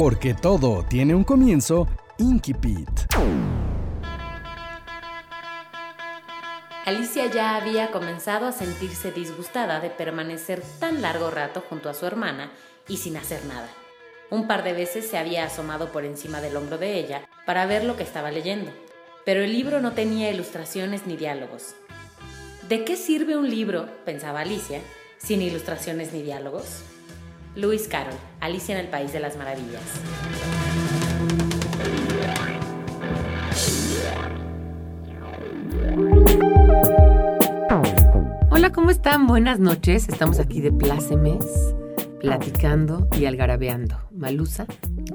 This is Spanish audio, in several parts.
Porque todo tiene un comienzo, Inkipit. Alicia ya había comenzado a sentirse disgustada de permanecer tan largo rato junto a su hermana y sin hacer nada. Un par de veces se había asomado por encima del hombro de ella para ver lo que estaba leyendo, pero el libro no tenía ilustraciones ni diálogos. ¿De qué sirve un libro, pensaba Alicia, sin ilustraciones ni diálogos? Lewis Carroll, Alicia en el País de las Maravillas. Hola, ¿cómo están? Buenas noches. Estamos aquí de Plácemes, platicando y algarabeando. Malusa.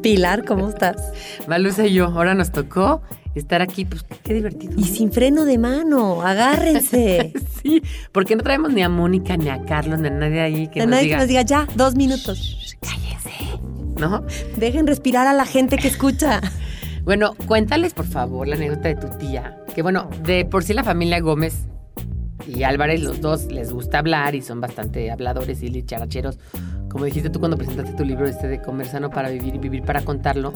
Pilar, ¿cómo estás? Malusa y yo, ahora nos tocó estar aquí, pues qué divertido. Y sin freno de mano, agárrense. sí, porque no traemos ni a Mónica, ni a Carlos, ni a nadie ahí que De nos nadie diga. que nos diga ya, dos minutos. Cállense, ¿no? Dejen respirar a la gente que escucha. Bueno, cuéntales por favor la anécdota de tu tía. Que bueno, de por sí la familia Gómez y Álvarez, los dos les gusta hablar y son bastante habladores y characheros. Como dijiste tú cuando presentaste tu libro este de Comer sano para vivir y vivir para contarlo,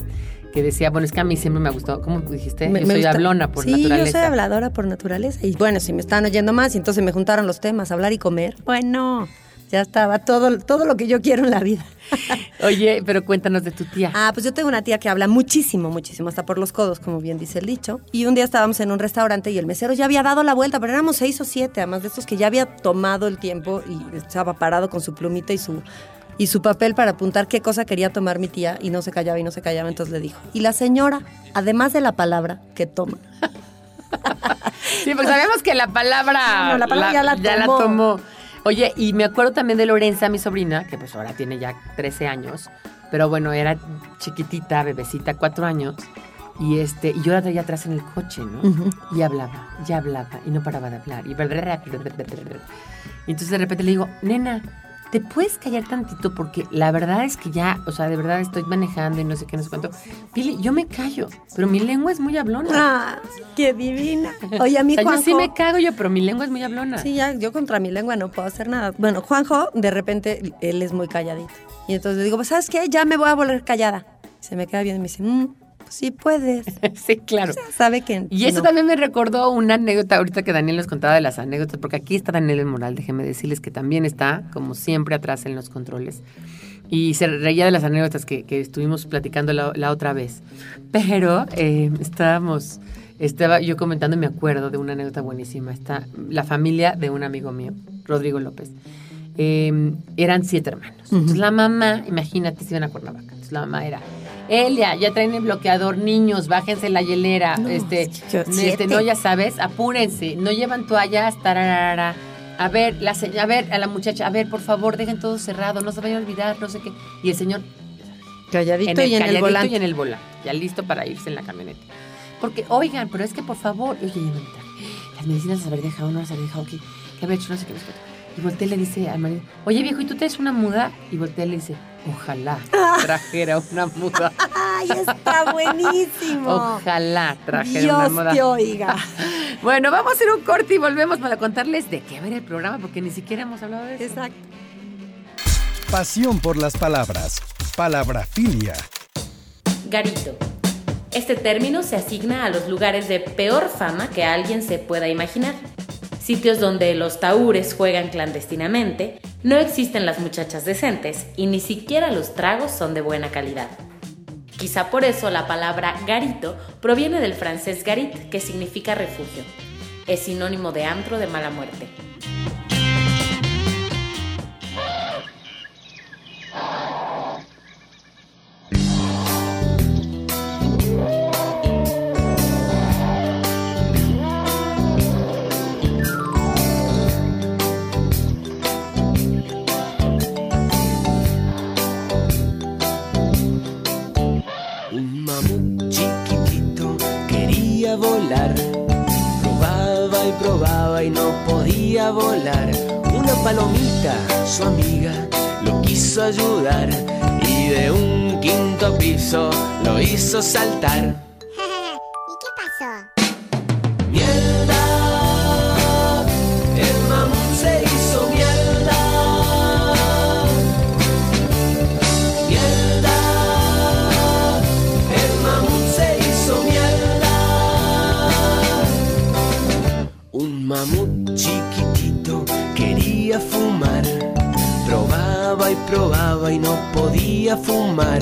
que decía, bueno, es que a mí siempre me ha gustado, ¿cómo dijiste? Me- yo me soy gusta- hablona por sí, naturaleza. yo soy habladora por naturaleza. Y bueno, si me estaban oyendo más, y entonces me juntaron los temas, hablar y comer. Bueno, ya estaba todo, todo lo que yo quiero en la vida. Oye, pero cuéntanos de tu tía. Ah, pues yo tengo una tía que habla muchísimo, muchísimo, hasta por los codos, como bien dice el dicho. Y un día estábamos en un restaurante y el mesero ya había dado la vuelta, pero éramos seis o siete, además de estos que ya había tomado el tiempo y estaba parado con su plumita y su, y su papel para apuntar qué cosa quería tomar mi tía y no se callaba y no se callaba, entonces le dijo. Y la señora, además de la palabra que toma, Sí, porque sabemos que la palabra, No, la palabra ya la tomó. tomó. Oye, y me acuerdo también de Lorenza, mi sobrina, que pues ahora tiene ya 13 años, pero bueno, era chiquitita, bebecita, cuatro años, y este, y yo la traía atrás en el coche, ¿no? Y hablaba, y hablaba, y no paraba de hablar, y entonces de repente le digo, nena, ¿te puedes callar tantito? Porque la verdad es que ya, o sea, de verdad estoy manejando y no sé qué, no sé cuánto. Pili, yo me callo, pero mi lengua es muy hablona. ¡ah, qué divina! Oye, a mí O sea, yo Juanjo... sí me cago yo, pero mi lengua es muy hablona. Sí, ya, yo contra mi lengua no puedo hacer nada. Bueno, Juanjo, de repente, él es muy calladito. Y entonces le digo, pues, ¿sabes qué? Ya me voy a volver callada. Se me queda bien y me dice, "Mm, sí puedes. sí, claro. O sea, sabe que Y eso no. también me recordó una anécdota ahorita que Daniel nos contaba de las anécdotas, porque aquí está Daniel el Moral, déjeme decirles que también está, como siempre, atrás en los controles. Y se reía de las anécdotas que, que estuvimos platicando la, la otra vez. Pero eh, estábamos, estaba yo comentando y me acuerdo de una anécdota buenísima. Está la familia de un amigo mío, Rodrigo López. Eh, eran siete hermanos. Entonces la mamá, imagínate, se iban a Cuernavaca. Entonces la mamá era, Elia, ya traen el bloqueador, niños, bájense la hielera. No, este, yo- este, no, ya sabes, apúrense, no llevan toallas, tararara. A ver, la a ver, a la muchacha, a ver, por favor, dejen todo cerrado, no se vayan a olvidar, no sé qué. Y el señor Calladito y en el calladito volante. y en el volante, ya listo para irse en la camioneta. Porque, oigan, pero es que por favor, oye, ya me. Las medicinas las habré dejado, no las habré dejado aquí. ¿Qué habré hecho? No sé qué, no sé qué. Y voltea y le dice al marido, oye viejo, ¿y tú traes una muda? Y voltea y le dice, ojalá trajera una muda. ¡Ay, está buenísimo! Ojalá trajera una Dios muda. te oiga. Bueno, vamos a hacer un corte y volvemos para contarles de qué ir el programa, porque ni siquiera hemos hablado de eso. Exacto. Pasión por las palabras. Palabrafilia. Garito. Este término se asigna a los lugares de peor fama que alguien se pueda imaginar. Sitios donde los taúres juegan clandestinamente, no existen las muchachas decentes y ni siquiera los tragos son de buena calidad. Quizá por eso la palabra garito proviene del francés garit, que significa refugio. Es sinónimo de antro de mala muerte. Probaba y probaba y no podía volar. Una palomita, su amiga, lo quiso ayudar y de un quinto piso lo hizo saltar. Y no podía fumar.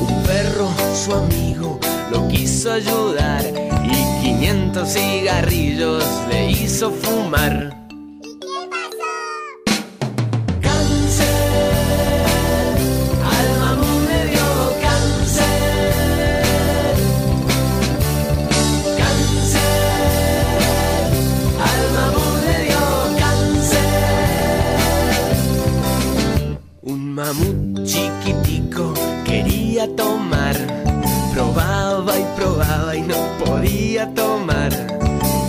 Un perro, su amigo, lo quiso ayudar y 500 cigarrillos le hizo fumar. Tomar. Probaba y probaba y no podía tomar.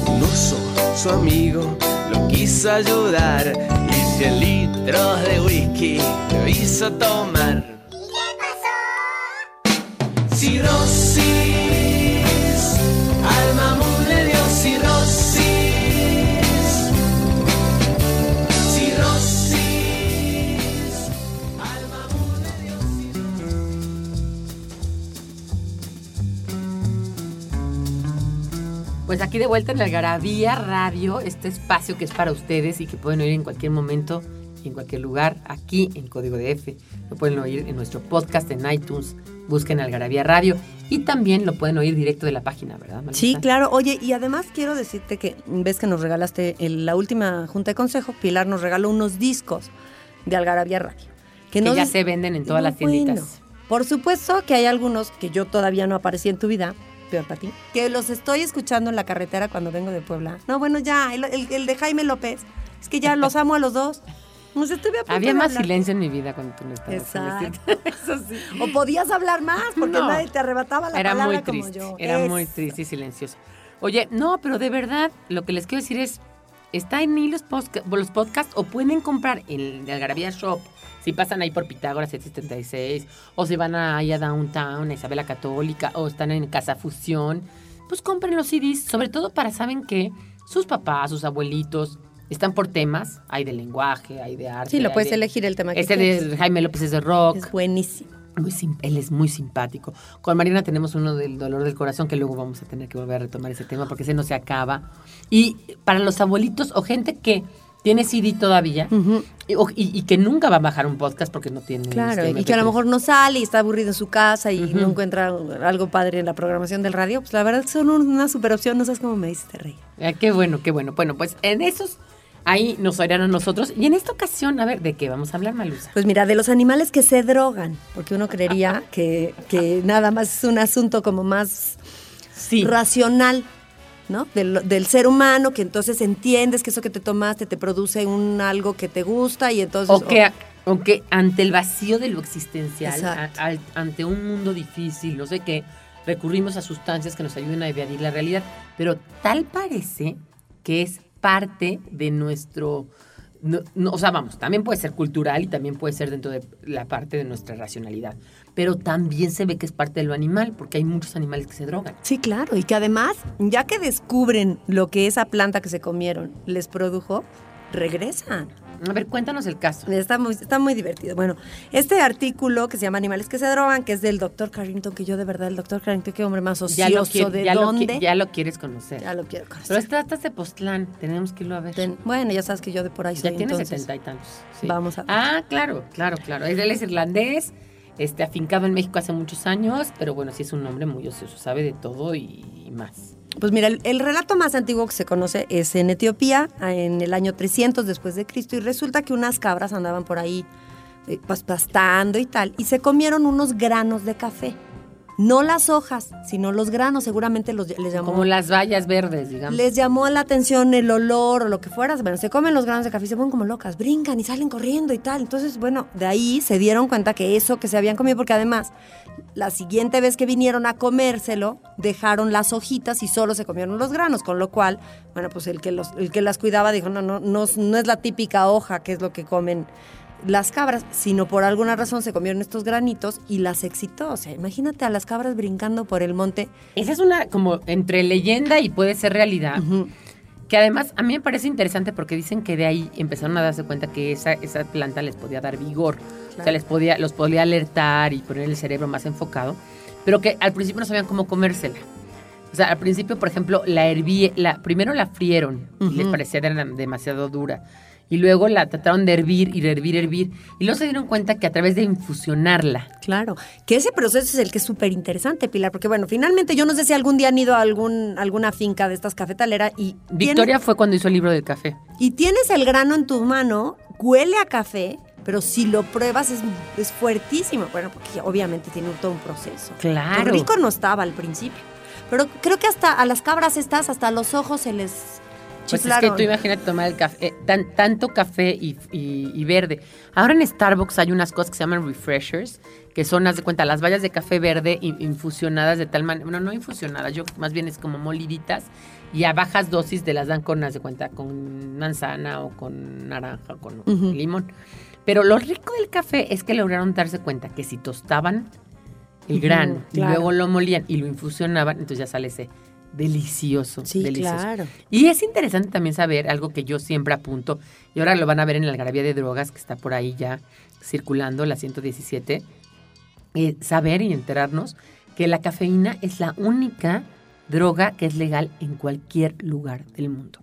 Un oso, su amigo, lo quiso ayudar y 100 litros de whisky lo hizo tomar. Pues aquí de vuelta en la Algarabía Radio, este espacio que es para ustedes y que pueden oír en cualquier momento y en cualquier lugar, aquí en Código de F. Lo pueden oír en nuestro podcast en iTunes, busquen Algarabía Radio y también lo pueden oír directo de la página, ¿verdad? Marisa? Sí, claro. Oye, y además quiero decirte que ves que nos regalaste en la última junta de consejo, Pilar nos regaló unos discos de Algarabía Radio. Que nos ya se venden en todas No, las tienditas. bueno. Por supuesto que hay algunos que yo todavía no aparecí en tu vida, peor para ti, que los estoy escuchando en la carretera cuando vengo de Puebla. No, bueno, ya, el, el- el de Jaime López. Es que ya los amo a los dos. A punto Había más hablar. silencio en mi vida cuando tú no estabas. Exacto. Eso sí. O podías hablar más porque No. nadie te arrebataba la Era palabra muy como triste, yo. era muy triste y silencioso. Oye, no, pero de verdad, lo que les quiero decir es, está en los, podcasts o pueden comprar en el Algarabía Shop, si pasan ahí por Pitágoras 776, o si van ahí a Downtown, a Isabela Católica, o están en Casa Fusión, pues compren los CDs, sobre todo para, ¿saben que Sus papás, sus abuelitos, están por temas, hay de lenguaje, hay de arte. Sí, lo puedes de- elegir el tema que quieras. de Jaime López es de rock. Es buenísimo. Muy él es muy simpático. Con Mariana tenemos uno del dolor del corazón que luego vamos a tener que volver a retomar ese tema porque ese no se acaba. Y para los abuelitos o gente que tiene CD todavía y, o- y- y que nunca va a bajar un podcast porque no tiene. Claro, este y que a lo MP3. mejor no sale y está aburrido en su casa y no encuentra algo padre en la programación del radio, pues la verdad son una super opción, no sabes cómo me hiciste reír. Ah, qué bueno, qué bueno. Bueno, pues en esos ahí nos oirán a nosotros. Y en esta ocasión, a ver, ¿de qué vamos a hablar, Malusa? Pues mira, de los animales que se drogan, porque uno creería que, que nada más es un asunto como más Sí. racional, ¿no? Del, del ser humano, que entonces entiendes que eso que te tomaste te produce un algo que te gusta y entonces... O que, o que ante el vacío de lo existencial, a- ante un mundo difícil, no sé qué, recurrimos a sustancias que nos ayuden a evadir la realidad. Pero tal parece que es parte de nuestro... no- o sea, vamos, también puede ser cultural y también puede ser dentro de la parte de nuestra racionalidad. Pero también se ve que es parte de lo animal, porque hay muchos animales que se drogan. Sí, claro, y que además, ya que descubren lo que esa planta que se comieron les produjo, regresan. A ver, cuéntanos el caso. Está muy, está muy divertido. Bueno, este artículo que se llama Animales que se drogan, que es del doctor Carrington, que yo de verdad, el doctor Carrington, qué hombre más Ya lo, ocioso, qui- ¿de ya, lo, dónde? qui- ya lo quieres conocer. Ya lo quiero conocer. Pero este hasta de Postlán, tenemos que irlo a ver. Ten- bueno, ya sabes que yo de por ahí soy, Ya tiene setenta y tantos. sí. Vamos a ver. Ah, claro, claro, claro. Él es irlandés, este, afincado en México hace muchos años, pero bueno, sí es un hombre muy ocioso, sabe de todo y más. Pues mira, el, el relato más antiguo que se conoce es en Etiopía, en el año 300 después de Cristo, y resulta que unas cabras andaban por ahí eh, pas- pastando y tal, y se comieron unos granos de café. No las hojas, sino los granos, seguramente los, les llamó. Como las vallas verdes, digamos. Les llamó la atención el olor o lo que fuera. Bueno, se comen los granos de café y se ponen como locas, brincan y salen corriendo y tal. Entonces, bueno, de ahí se dieron cuenta que eso que se habían comido, porque además la siguiente vez que vinieron a comérselo, dejaron las hojitas y solo se comieron los granos, con lo cual, bueno, pues el que, los, el que las cuidaba dijo, no, no, no, es- no es la típica hoja que es lo que comen las cabras, sino por alguna razón se comieron estos granitos y las excitó. O sea, imagínate a las cabras brincando por el monte. Esa es una como entre leyenda y puede ser realidad. Que además a mí me parece interesante porque dicen que de ahí empezaron a darse cuenta que esa, esa planta les podía dar vigor. O sea, les podía, los podía alertar y poner el cerebro más enfocado. Pero que al principio no sabían cómo comérsela. O sea, al principio, por ejemplo, la herví, la, primero la frieron y les parecía era demasiado dura. Y luego la trataron de hervir y de hervir, hervir. Y luego se dieron cuenta que a través de infusionarla, Claro, que ese proceso es el que es súper interesante, Pilar, porque bueno, finalmente yo no sé si algún día han ido a algún, alguna finca de estas cafetaleras y... Victoria fue cuando hizo el libro del café. Y tienes el grano en tu mano, huele a café, pero si lo pruebas es, es fuertísimo. Bueno, porque obviamente tiene todo un proceso. Claro. Rico no estaba al principio. Pero creo que hasta a las cabras estas, hasta los ojos se les Pues es que tú imagínate tomar el café, eh, tan- tanto café y, y- y verde. Ahora en Starbucks hay unas cosas que se llaman refreshers, que son, haz de cuenta, las bayas de café verde in- infusionadas de tal manera, bueno, no infusionadas, yo más bien es como moliditas, y a bajas dosis te las dan con, haz de cuenta, con manzana o con naranja o con limón. Pero lo rico del café es que lograron darse cuenta que si tostaban el grano y claro. luego lo molían y lo infusionaban, entonces ya sale ese delicioso, Sí, delicioso. claro. Y es interesante también saber algo que yo siempre apunto, y ahora lo van a ver en la algarabía de drogas que está por ahí ya circulando, la 117, eh, saber y enterarnos que la cafeína es la única droga que es legal en cualquier lugar del mundo.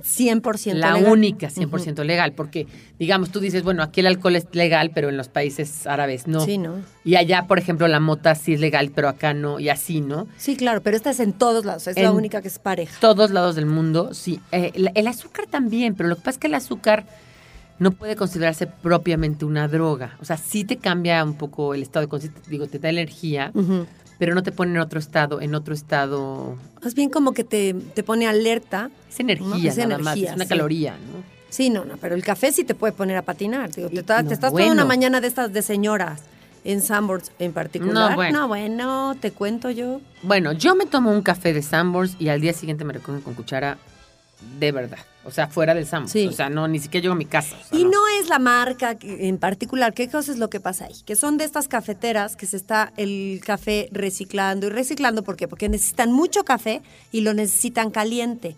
100% La legal. única 100% legal, porque digamos, tú dices, bueno, aquí el alcohol es legal, pero en los países árabes no. Sí, ¿no? Y allá, por ejemplo, la mota sí es legal, pero acá no, y así, ¿no? Sí, claro, pero esta es en todos lados, es la única que es pareja. todos lados del mundo, sí. Eh, el azúcar también, pero lo que pasa es que el azúcar no puede considerarse propiamente una droga. O sea, sí te cambia un poco el estado de conciencia, digo, te da energía. Pero no te pone en otro estado, en otro estado... Más bien como que te, te pone alerta. Es energía, No, es nada más, energía, es una sí. caloría, ¿no? Sí, no, no, pero el café sí te puede poner a patinar. Digo, te, no, te estás toda una mañana de estas de señoras en Sanborns en particular. No, bueno. No, bueno, te cuento yo. Bueno, yo me tomo un café de Sanborns y al día siguiente me recogen con cuchara de verdad. O sea, fuera del Sanborns. Sí. O sea, no, ni siquiera llego a mi casa. o sea, Y no es la marca en particular. ¿Qué cosa es lo que pasa ahí? Que son de estas cafeteras que se está el café reciclando y reciclando. ¿Por qué? Porque necesitan mucho café y lo necesitan caliente.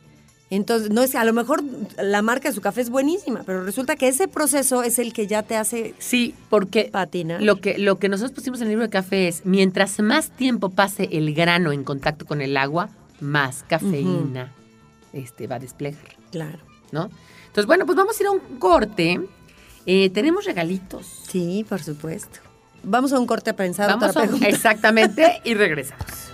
Entonces, no es a lo mejor la marca de su café es buenísima, pero resulta que ese proceso es el que ya te hace Sí, porque patinar. Lo que, lo que nosotros pusimos en el libro de café es, mientras más tiempo pase el grano en contacto con el agua, más cafeína este, va a desplegar, Claro. ¿no? Entonces, bueno, pues vamos a ir a un corte. Eh, tenemos regalitos. Sí, por supuesto. Vamos a un corte a pensar Vamos otra a, pregunta. exactamente y regresamos.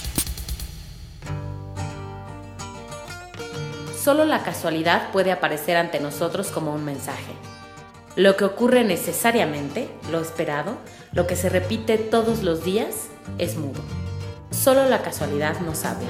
Solo la casualidad puede aparecer ante nosotros como un mensaje. Lo que ocurre necesariamente, lo esperado, lo que se repite todos los días, es mudo. Solo la casualidad nos habla.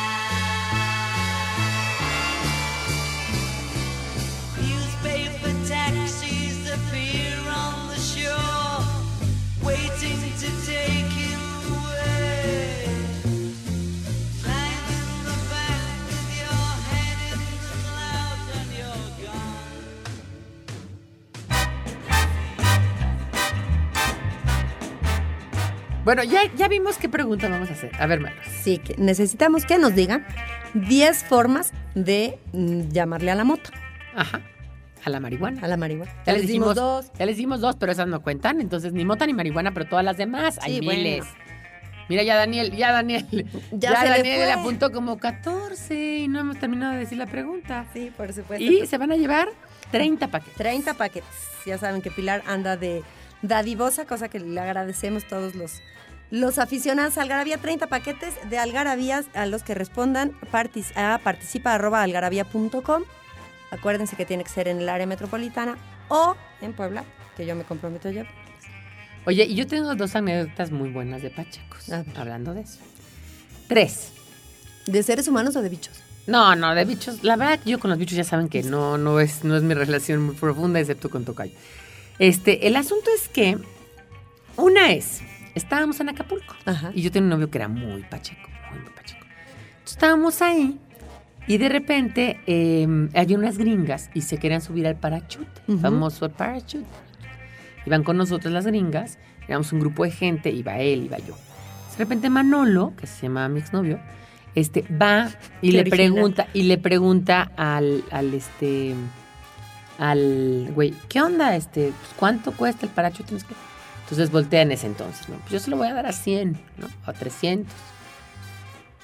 Bueno, ya, ya vimos qué pregunta vamos a hacer. A ver, Maros. Sí, que necesitamos que nos digan 10 formas de mm, llamarle a la moto, Ajá. A la marihuana. a la marihuana. Ya les dimos dimos dos. Ya les dimos dos, pero esas no cuentan. Entonces, ni mota ni marihuana, pero todas las demás. Hay Sí, bueno. miles. Mira, ya Daniel, ya Daniel. Ya Ya, se le Daniel le, fue. apuntó como 14 y no hemos terminado de decir la pregunta. Sí, por supuesto. Y se van a llevar 30 paquetes. 30 paquetes. Ya saben que Pilar anda de dadivosa, cosa que le agradecemos todos los, los aficionados a Algarabía. 30 paquetes de algarabías a los que respondan partic- a participa.algarabía.com. Acuérdense que tiene que ser en el área metropolitana o en Puebla, que yo me comprometo a llevar. Oye, y yo tengo dos anécdotas muy buenas de ver. Hablando de eso. Tres. ¿De seres humanos o de bichos? No, no, de bichos. La verdad, yo con los bichos ya saben que no, no, es, no es mi relación muy profunda, excepto con Tocayo. Este, el asunto es que una es, estábamos en Acapulco Ajá. y yo tenía un novio que era muy pacheco, muy, muy pacheco. Entonces, estábamos ahí y de repente eh, había unas gringas y se querían subir al parachute, famoso parachute. Iban con nosotros las gringas, éramos un grupo de gente, iba él, iba yo. De repente Manolo, que se llama mi exnovio, este, va y Qué le original. pregunta, y le pregunta al, al este, al güey, ¿qué onda? Este, pues, ¿cuánto cuesta el qué. Entonces voltea en ese entonces, ¿no? Pues yo se lo voy a dar a 100, ¿no? A 300.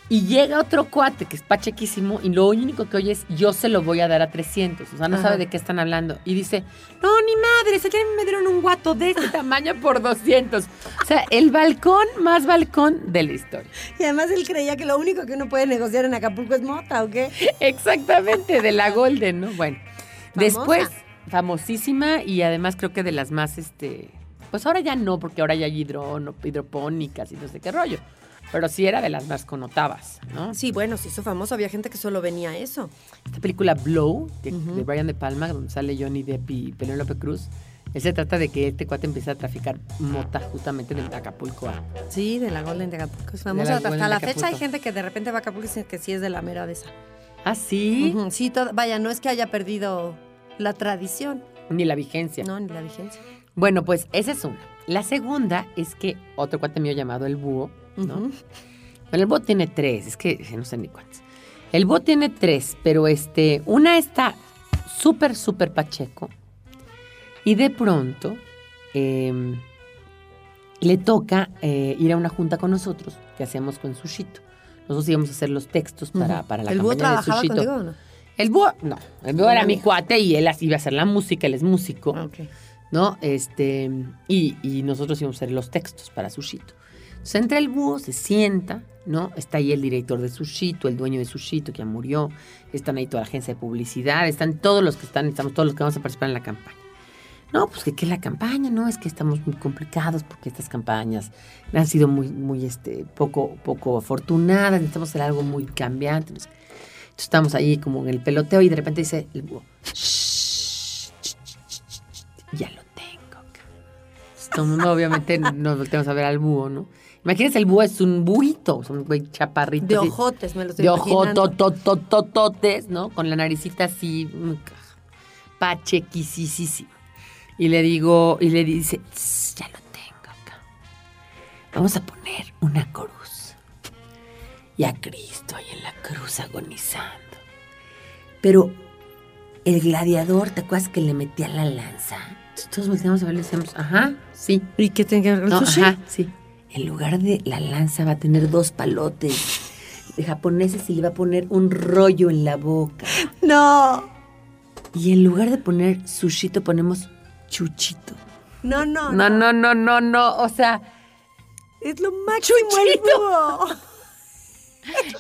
Y llega otro cuate que es pachequísimo y lo único que oye es yo se lo voy a dar a 300. O sea, no Ajá. sabe de qué están hablando. Y dice, no, ni madre, se me dieron un guato de este tamaño por 200. O sea, el balcón más balcón de la historia. Y además él creía que lo único que uno puede negociar en Acapulco es mota, ¿o qué? Exactamente, de la Golden, ¿no? Bueno. Después, famosísima y además creo que de las más, este, pues ahora ya no, porque ahora ya hay hidro, hidropónicas y no sé qué rollo. Pero sí era de las más connotadas, ¿no? Sí, bueno, se hizo famoso. Había gente que solo venía a eso. Esta película Blow, de, Ujú. de Brian De Palma, donde sale Johnny Depp y Penélope Cruz, él se trata de que este cuate empieza a traficar mota justamente de Acapulco a... Sí, de la Golden de Acapulco. Es famosa. Hasta la fecha hay gente que de repente va a Acapulco y dice que sí es de la mera de esa. Ah, sí, Sí, todo- vaya, no es que haya perdido la tradición, ni la vigencia. no, ni la vigencia. Bueno, pues esa es una. La segunda es que otro cuate mío llamado el búho, ¿no? Bueno, el búho tiene tres, es que no sé ni cuántos. El búho tiene tres, pero este, una está súper, súper pacheco. Y de pronto eh, le toca eh, ir a una junta con nosotros, que hacemos con Sushito. Nosotros íbamos a hacer los textos para, Ujú. para la ¿El búho campaña de trabajaba Sushito. contigo o no? El búho, no. El búho era mi cuate y él iba a hacer la música, él es músico. Ah. ¿no? Este, y, y nosotros íbamos a hacer los textos para Sushito. Entonces entra el búho, se sienta, ¿no? Está ahí el director de Sushito, el dueño de Sushito que ya murió, están ahí toda la agencia de publicidad, están todos los que están, estamos todos los que vamos a participar en la campaña. No, pues que qué es la campaña, no, es que estamos muy complicados porque estas campañas han sido muy, muy, este, poco, poco afortunadas, necesitamos hacer algo muy cambiante. no sé. Entonces estamos ahí como en el peloteo y de repente dice el búho, ya lo tengo. Entonces, todo el mundo obviamente nos volteamos a ver al búho, ¿no? Imagínense, el búho es un buito, es un güey chaparrito. De así, ojotes, me lo estoy de imaginando. ojotototototes, ¿no? Con la naricita así, mm, pachequisísimo. Y le digo, y le dice, "Tss, ya lo tengo acá. Vamos a poner una cruz. Y a Cristo ahí en la cruz agonizando. Pero el gladiador, ¿te acuerdas que le metía la lanza? Todos volteamos a ver y decíamos, ajá, sí. ¿Y qué tiene que ver con el No, sushi? ajá, sí. En lugar de la lanza va a tener dos palotes de japoneses y le va a poner un rollo en la boca. No, Y en lugar de poner sushito ponemos chuchito. no, no, No, no, no, no, no. O sea, Es lo máximo el Chuchito. búho.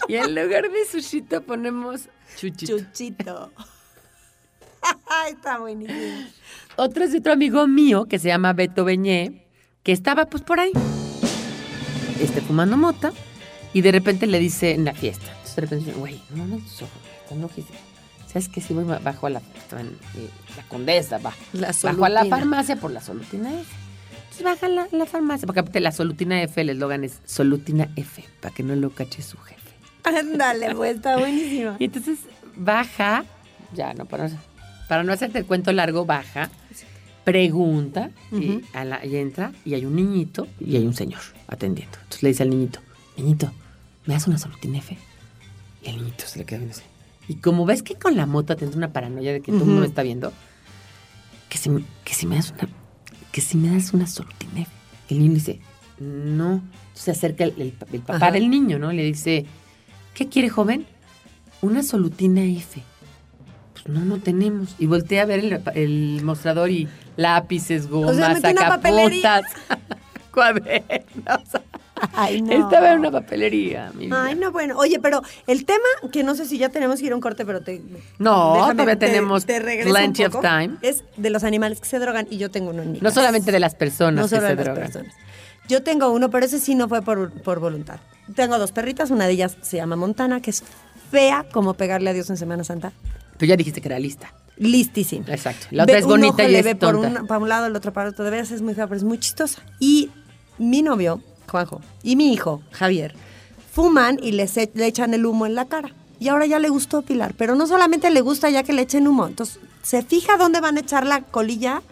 Y en lugar de sushito ponemos chuchito. Chuchito. Está buenísimo. Otro es de otro amigo mío que se llama Beto Beñé, que estaba pues por ahí, este, fumando mota, y de repente le dice en la fiesta. Entonces de repente dice, güey, no no tus ojos, rojísimos". ¿Sabes qué? Si voy bajo a la, estaba en, eh, la condesa, va. La Bajo a la farmacia por la solutina F. Entonces baja la, la farmacia, porque aparte la solutina F, el eslogan es solutina F, para que no lo cache su jefe. Ándale, pues está buenísimo. Y entonces baja, ya no, para no, para no hacerte el cuento largo, baja, pregunta y, a la- y entra y hay un niñito y hay un señor atendiendo. Entonces le dice al niñito, niñito, ¿me das una F? Y el niñito se le queda viendo así. Y como ves que con la moto tienes una paranoia de que todo el mundo me está viendo, que si, que si me das una, que si me das una solutina F. El niño dice, no. Entonces se acerca el, el- el papá Ajá. del niño, ¿no? Le dice, ¿qué quiere, joven? Una solutina F. Pues no, no tenemos. Y volteé a ver el, el mostrador y lápices, gomas, sea, papelería. sacapuntas, cuadernos. Ay, no. Estaba en una papelería, mi vida. Ay, no, bueno. Oye, pero el tema, que no sé si ya tenemos que ir a un corte, pero te. No, déjame, todavía te- tenemos te plenty of time. Es de los animales que se drogan y yo tengo uno No solamente de las personas No que solo se de las drogan. personas. Yo tengo uno, pero ese sí no fue por, por voluntad. Tengo dos perritas, una de ellas se llama Montana, que es fea como pegarle a Dios en Semana Santa. Tú ya dijiste que era lista. Listísima. Exacto. La otra Ve- es bonita y le es ve por tonta. un, para un lado, el otro para otro. De veras es muy fea, pero es muy chistosa. Y mi novio, Juanjo, y mi hijo, Javier, fuman y les e- le echan el humo en la cara. Y ahora ya le gustó Pilar, pero no solamente le gusta ya que le echen humo. Entonces, se fija dónde van a echar la colilla,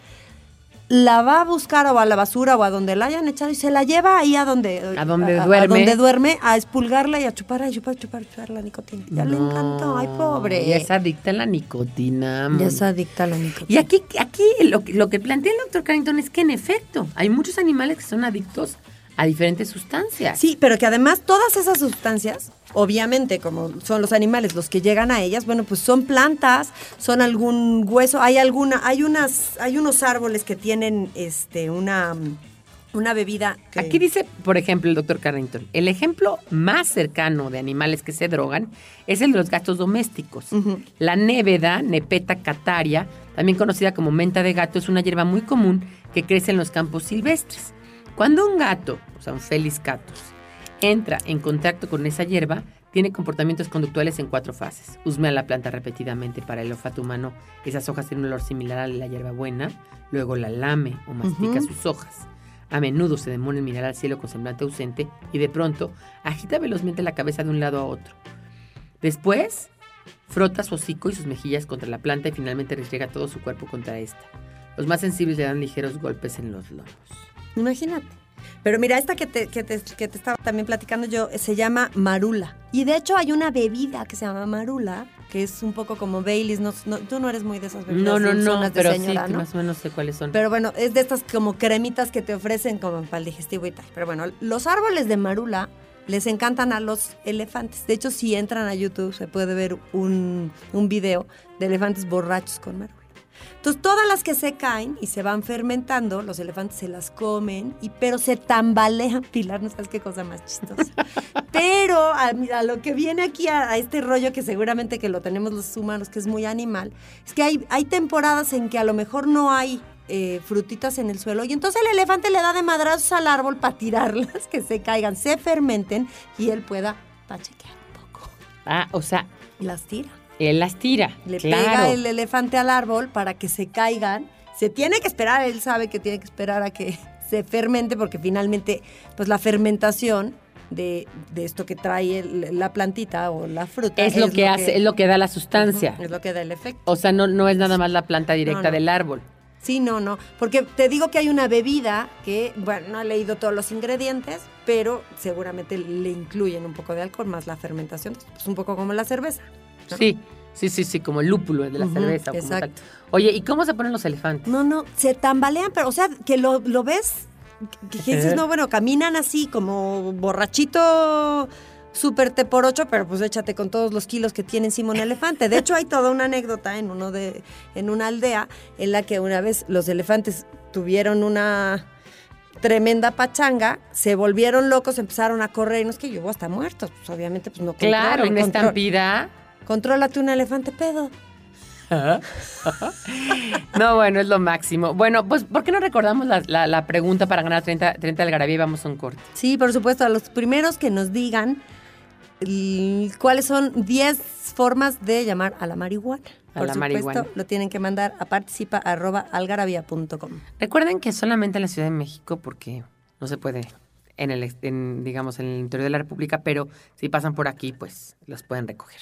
la va a buscar o a la basura o a donde la hayan echado y se la lleva ahí a donde, A donde a, duerme. donde duerme, a expulgarla y a chupar, a chupar, chupar, chupar la nicotina. Ya le encantó, ay pobre. Y es adicta a la nicotina. Ya es adicta a la nicotina. Y aquí, aquí lo, que- lo que plantea el doctor Carrington es que en efecto hay muchos animales que son adictos a diferentes sustancias. Sí, pero que además todas esas sustancias, obviamente, como son los animales los que llegan a ellas, bueno, pues son plantas, son algún hueso, hay alguna, hay unas, hay unos árboles que tienen este una, una bebida. que- Aquí dice, por ejemplo, el doctor Carrington, el ejemplo más cercano de animales que se drogan es el de los gatos domésticos. La néveda, Nepeta cataria, también conocida como menta de gato, es una hierba muy común que crece en los campos silvestres. Cuando un gato, o sea, un felis catus, entra en contacto con esa hierba, tiene comportamientos conductuales en cuatro fases. Husmea la planta repetidamente para el olfato humano. Esas hojas tienen un olor similar a la hierba buena. Luego la lame o mastica sus hojas. A menudo se demora en mirar al cielo con semblante ausente y de pronto agita velozmente la cabeza de un lado a otro. Después, frota su hocico y sus mejillas contra la planta y finalmente restriega todo su cuerpo contra esta. Los más sensibles le dan ligeros golpes en los lomos. Imagínate. Pero mira, esta que te, que, te, que te estaba también platicando yo eh, se llama marula. Y de hecho hay una bebida que se llama marula, que es un poco como Baileys. No, no- tú no eres muy de esas bebidas No, no, no, de pero señora, sí, ¿no? más o menos sé cuáles son. Pero bueno, es de estas como cremitas que te ofrecen como para el digestivo y tal. Pero bueno, los árboles de marula les encantan a los elefantes. De hecho, si entran a YouTube se puede ver un, un video de elefantes borrachos con marula. Entonces, todas las que se caen y se van fermentando, los elefantes se las comen, y, pero se tambalean. Pilar, no sabes qué cosa más chistosa. Pero a, a lo que viene aquí a, a este rollo que seguramente que lo tenemos los humanos, que es muy animal, es que hay, hay temporadas en que a lo mejor no hay eh, frutitas en el suelo y entonces el elefante le da de madrazos al árbol para tirarlas, que se caigan, se fermenten y él pueda pachequear un poco. Ah, o sea, las tira. Él las tira. Le claro. pega el elefante al árbol para que se caigan. Se tiene que esperar, él sabe que tiene que esperar a que se fermente porque finalmente pues la fermentación de, de esto que trae el- la plantita o la fruta Es lo que hace, es lo que da la sustancia. Es lo que da el efecto. O sea, no, no es nada más la planta directa No, no. del árbol. Sí, no, no, porque te digo que hay una bebida que, bueno, no he leído todos los ingredientes, pero seguramente le incluyen un poco de alcohol más la fermentación, pues un poco como la cerveza. ¿No? Sí, sí, sí, sí, como el lúpulo de la cerveza. o como tal. exacto. Oye, ¿y cómo se ponen los elefantes? No, no, se tambalean, pero, o sea, que lo, lo ves, que, que dices, no, bueno, caminan así como borrachito súper te por ocho, pero pues échate con todos los kilos que tiene encima un elefante. De hecho, hay toda una anécdota en uno de, en una aldea en la que una vez los elefantes tuvieron una tremenda pachanga, se volvieron locos, empezaron a correr, y no es que llevó hasta muertos, pues obviamente pues no Claro, una estampida. Contrólate un elefante pedo. No, bueno, es lo máximo. Bueno, pues, ¿por qué no recordamos la, la- la pregunta para ganar 30, 30 algarabía y vamos a un corte? Sí, por supuesto, a los primeros que nos digan cuáles son 10 formas de llamar a la marihuana. A por la supuesto, marihuana. lo tienen que mandar a participa.algarabía.com. Recuerden que solamente en la Ciudad de México, porque no se puede en el, en, digamos, en el interior de la República, pero si pasan por aquí, pues los pueden recoger.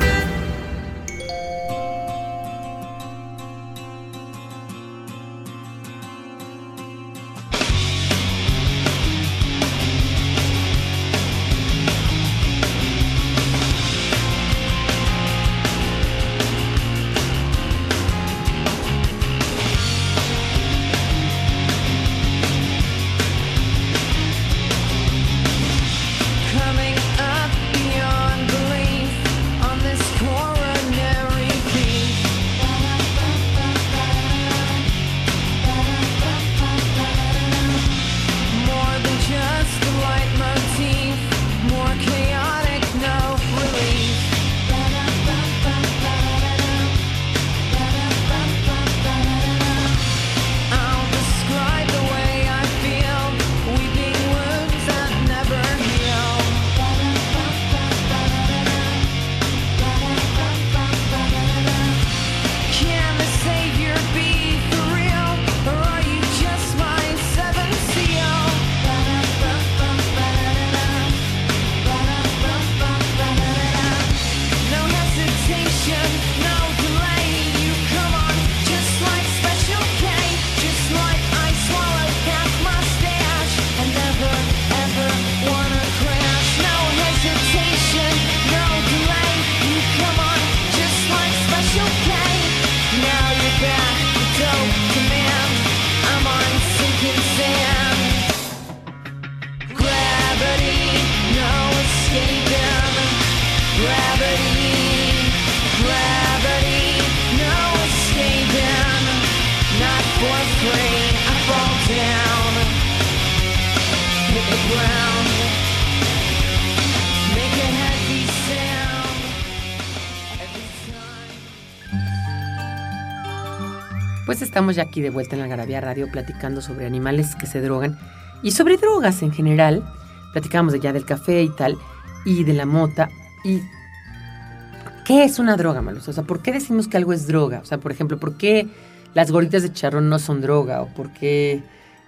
Estamos ya aquí de vuelta en la Garabía Radio platicando sobre animales que se drogan y sobre drogas en general. Platicamos ya del café y tal, y de la mota. ¿Y qué es una droga, Malus? O sea, ¿por qué decimos que algo es droga? O sea, por ejemplo, ¿por qué las gorditas de charrón no son droga? ¿O por qué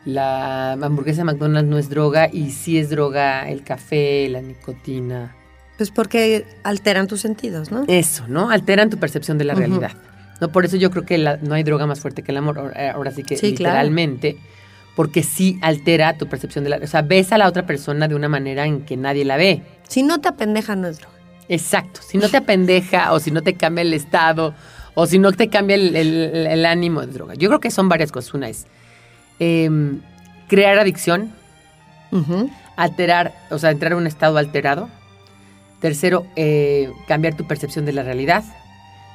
la hamburguesa de McDonald's no es droga y sí es droga el café, la nicotina? Pues porque alteran tus sentidos, ¿no? Eso, ¿no? Alteran tu percepción de la Ujú. realidad. No, por eso yo creo que la- no hay droga más fuerte que el amor. Ahora, ahora sí que Sí, claro. literalmente, porque sí altera tu percepción de la... O sea, ves a la otra persona de una manera en que nadie la ve. Si no te apendeja, no es droga. Exacto. Si no te apendeja o si no te cambia el estado o si no te cambia el, el- el ánimo de droga. Yo creo que son varias cosas. Una es em, crear adicción, alterar, o sea, entrar en un estado alterado. Tercero, eh, cambiar tu percepción de la realidad.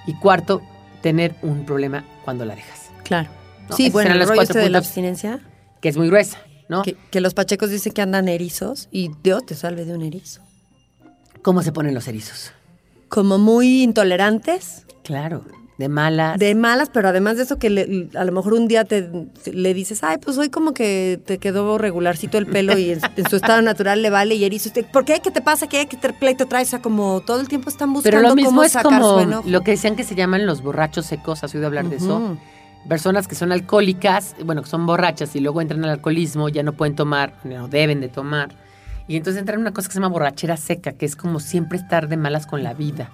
Y cuarto, tener un problema cuando la dejas. Claro. No, sí, esos bueno, el los rollo este de la abstinencia, Que es muy gruesa, ¿no? que, que los pachecos dicen que andan erizos y Dios te salve de un erizo. ¿Cómo se ponen los erizos? Como muy intolerantes, Claro, de malas. de malas, pero además de eso que le- a lo mejor un día te, le dices, ay, pues hoy como que te quedó regularcito el pelo y en, en su estado natural le vale y erizo. ¿Por qué? ¿Qué te pasa? ¿Qué, ¿Qué te pleito traes? O sea, como todo el tiempo están buscando Pero lo mismo cómo es sacar su como enojo. lo que decían que se llaman los borrachos secos. ¿Has oído hablar de eso? Personas que son alcohólicas, bueno, que son borrachas y luego entran al alcoholismo, ya no pueden tomar, no deben de tomar. Y entonces entran en una cosa que se llama borrachera seca, que es como siempre estar de malas con la vida.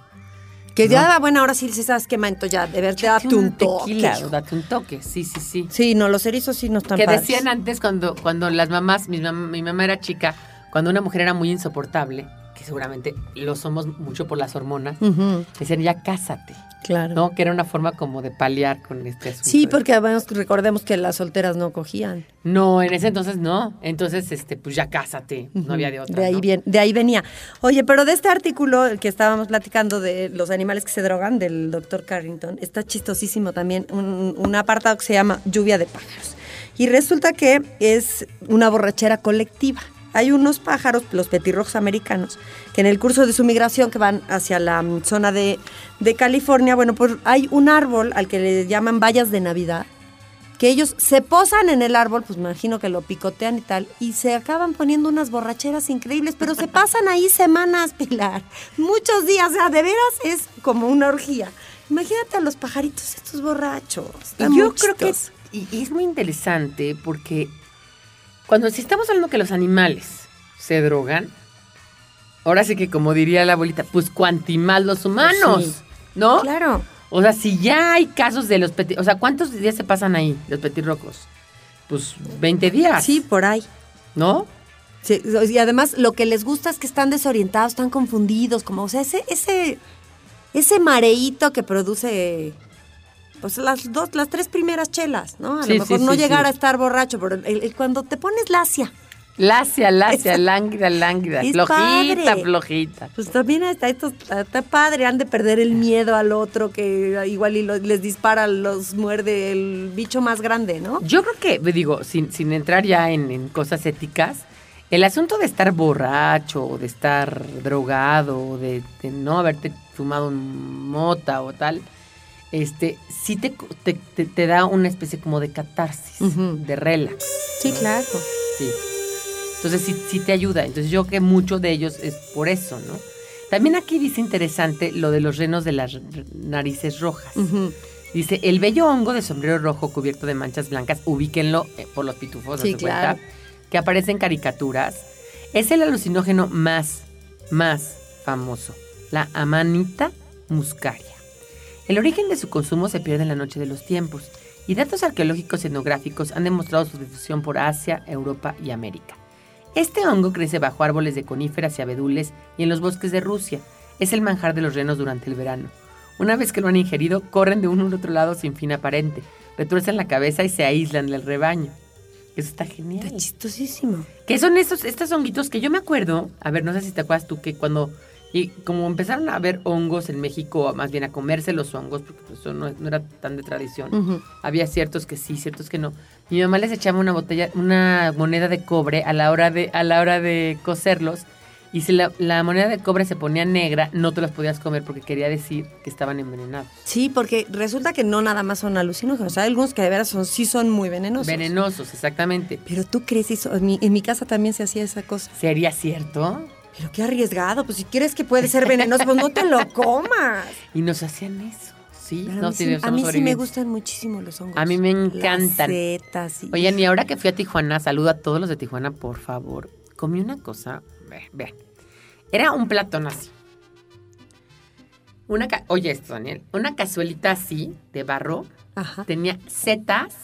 Que ya, ¿no? da buena hora sí, si sabes qué, manto, ya, de verte, date un tequila, toque. date un toque, sí, sí, sí. Sí, no, los erizos sí no están que padres. decían antes cuando, cuando las mamás, mi mamá, mi mamá era chica, cuando una mujer era muy insoportable, que seguramente lo somos mucho por las hormonas, Ujú, decían ya cásate, claro. ¿no? Que era una forma como de paliar con este asunto. Sí, porque además recordemos que las solteras no cogían. No, en ese entonces no. Entonces, este, pues ya cásate. No había de otra. De ahí, ¿no? bien, de ahí venía. Oye, pero de este artículo que estábamos platicando de los animales que se drogan, del doctor Carrington, está chistosísimo también un, un apartado que se llama Lluvia de pájaros. Y resulta que es una borrachera colectiva. Hay unos pájaros, los petirrojos americanos, que en el curso de su migración que van hacia la zona de, de California, bueno, pues hay un árbol al que le llaman vallas de Navidad, que ellos se posan en el árbol, pues me imagino que lo picotean y tal, y se acaban poniendo unas borracheras increíbles, pero se pasan ahí semanas, Pilar, muchos días, o sea, de veras es como una orgía. Imagínate a los pajaritos estos borrachos. yo creo que y es muy interesante porque cuando si estamos hablando que los animales se drogan, ahora sí que como diría la abuelita, pues cuanti más los humanos, Sí. ¿no? Claro. O sea, si ya hay casos de los peti, o sea, ¿cuántos días se pasan ahí los petirrocos? Pues 20 días, Sí, por ahí. ¿no? Sí, y además lo que les gusta es que están desorientados, están confundidos, como, o sea, ese, ese, ese mareíto que produce pues las dos, las tres primeras chelas, ¿no? A Sí, lo mejor sí, no sí, llegar a estar borracho, pero el- el- cuando te pones lacia, Lacia, lacia, lánguida, lánguida, Es flojita, padre. flojita. pues también está, esto, está, padre, han de perder el miedo al otro que igual y lo- les dispara, los muerde el bicho más grande, ¿no? Yo creo que, digo, sin, sin entrar ya en, en cosas éticas, el asunto de estar borracho, de estar drogado, de, de no haberte fumado un mota o tal, este, sí te, te, te- te da una especie como de catarsis, de relax. Sí, claro. Sí. Entonces sí, sí te ayuda. Entonces yo creo que mucho de ellos es por eso, ¿no? También aquí dice interesante lo de los renos de las narices rojas. Dice, el bello hongo de sombrero rojo cubierto de manchas blancas, ubíquenlo eh, por los pitufos, Sí, ¿se cuenta? claro. Que aparece en caricaturas. Es el alucinógeno más, más famoso, la amanita muscaria. El origen de su consumo se pierde en la noche de los tiempos y datos arqueológicos y etnográficos han demostrado su difusión por Asia, Europa y América. Este hongo crece bajo árboles de coníferas y abedules y en los bosques de Rusia. Es el manjar de los renos durante el verano. Una vez que lo han ingerido, corren de uno al otro lado sin fin aparente, retuercen la cabeza y se aíslan del rebaño. Eso está genial. Está chistosísimo. ¿Qué son estos, estos honguitos que yo me acuerdo? A ver, no sé si te acuerdas tú que cuando y como empezaron a haber hongos en México, más bien a comerse los hongos, porque pues, eso no, no era tan de tradición. Había ciertos que sí, ciertos que no. Mi mamá les echaba una botella, una moneda de cobre a la hora de, a la hora de cocerlos. Y si la, la moneda de cobre se ponía negra, no te las podías comer porque quería decir que estaban envenenados. Sí, porque resulta que no nada más son alucinógenos. Hay algunos que de veras son, sí son muy venenosos. Venenosos, exactamente. Pero tú crees eso. En mi, en mi casa también se hacía esa cosa. ¿Sería cierto? Pero qué arriesgado. Pues si quieres que puede ser venenoso, pues no te lo comas. Y nos hacían eso. Sí, no, a mí, sí, a mí sí me gustan muchísimo los hongos. A mí me encantan. Setas y... Oigan, y ahora que fui a Tijuana, saludo a todos los de Tijuana, por favor. Comí una cosa, ve- vean. Era un platón así. Una ca- Oye esto, Daniel. Una cazuelita así, de barro, Ajá. tenía setas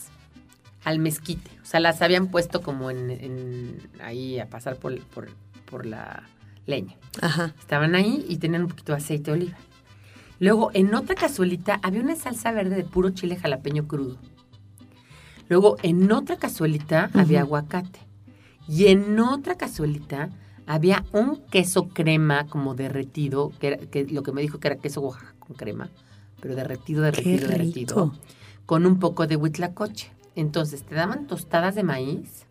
al mezquite. O sea, las habían puesto como en, en- ahí a pasar por, por, por la leña. Ajá. Estaban ahí y tenían un poquito de aceite de oliva. Luego, en otra cazuelita había una salsa verde de puro chile jalapeño crudo. Luego, en otra cazuelita había aguacate. Y en otra cazuelita había un queso crema como derretido, que, era, que lo que me dijo que era queso Oaxaca con crema, pero derretido, derretido, derretido, con un poco de huitlacoche. Entonces, te daban tostadas de maíz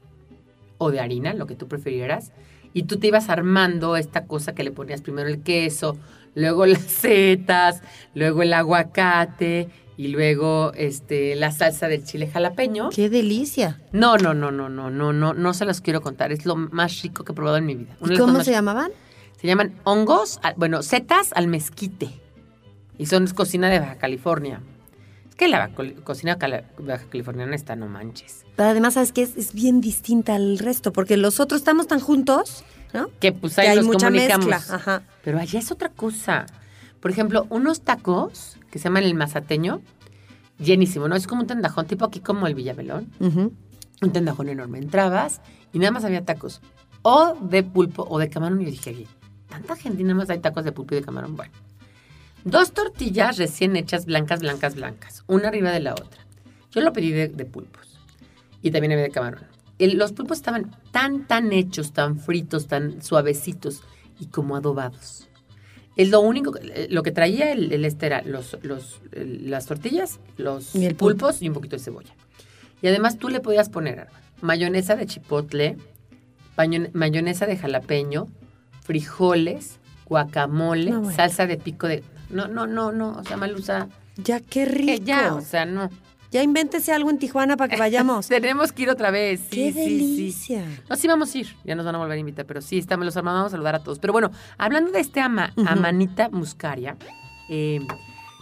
o de harina, lo que tú prefirieras, y tú te ibas armando esta cosa que le ponías primero el queso, luego las setas, luego el aguacate y luego este la salsa del chile jalapeño. Qué delicia. No, no, no, no, no, no, no, no se los quiero contar, es lo más rico que he probado en mi vida. ¿Y cómo se llamaban? Se llaman hongos, ah, bueno, setas al mezquite. Y son cocina de Baja California. Que la cocina baja californiana está, no manches. Pero además, ¿sabes qué? Es, es bien distinta al resto, porque los otros estamos tan juntos, ¿no? Que pues Que hay mucha comunicamos. mezcla. Ajá. Pero allá es otra cosa. Por ejemplo, unos tacos que se llaman el mazateño, llenísimo, ¿no? Es como un tendajón, tipo aquí como el Villamelón. Ujú. Un tendajón enorme. Entrabas y nada más había tacos. O de pulpo o de camarón. Y yo dije, "Oye, tanta gente y nada más hay tacos de pulpo y de camarón. Bueno. Dos tortillas recién hechas, blancas, blancas, blancas. Una arriba de la otra. Yo lo pedí de, de pulpos. Y también había de camarón. El- los pulpos estaban tan, tan hechos, tan fritos, tan suavecitos y como adobados. Es lo único, que- eh, lo que traía el, el este era los, los, las tortillas, los Y el pulpo. pulpos y un poquito de cebolla. Y además tú le podías poner mayonesa de chipotle, mayonesa de jalapeño, frijoles, guacamole, No, bueno. salsa de pico de... No, no, no, no, o sea, Malusa, Ya, qué rico. que ya, o sea, no. Ya invéntese algo en Tijuana para que vayamos. Tenemos que ir otra vez. Sí, ¡Qué sí, sí. delicia! No, sí vamos a ir. Ya nos van a volver a invitar, pero sí, estamos, los vamos a saludar a todos. Pero bueno, hablando de este ama, Ujú. Amanita Muscaria, eh,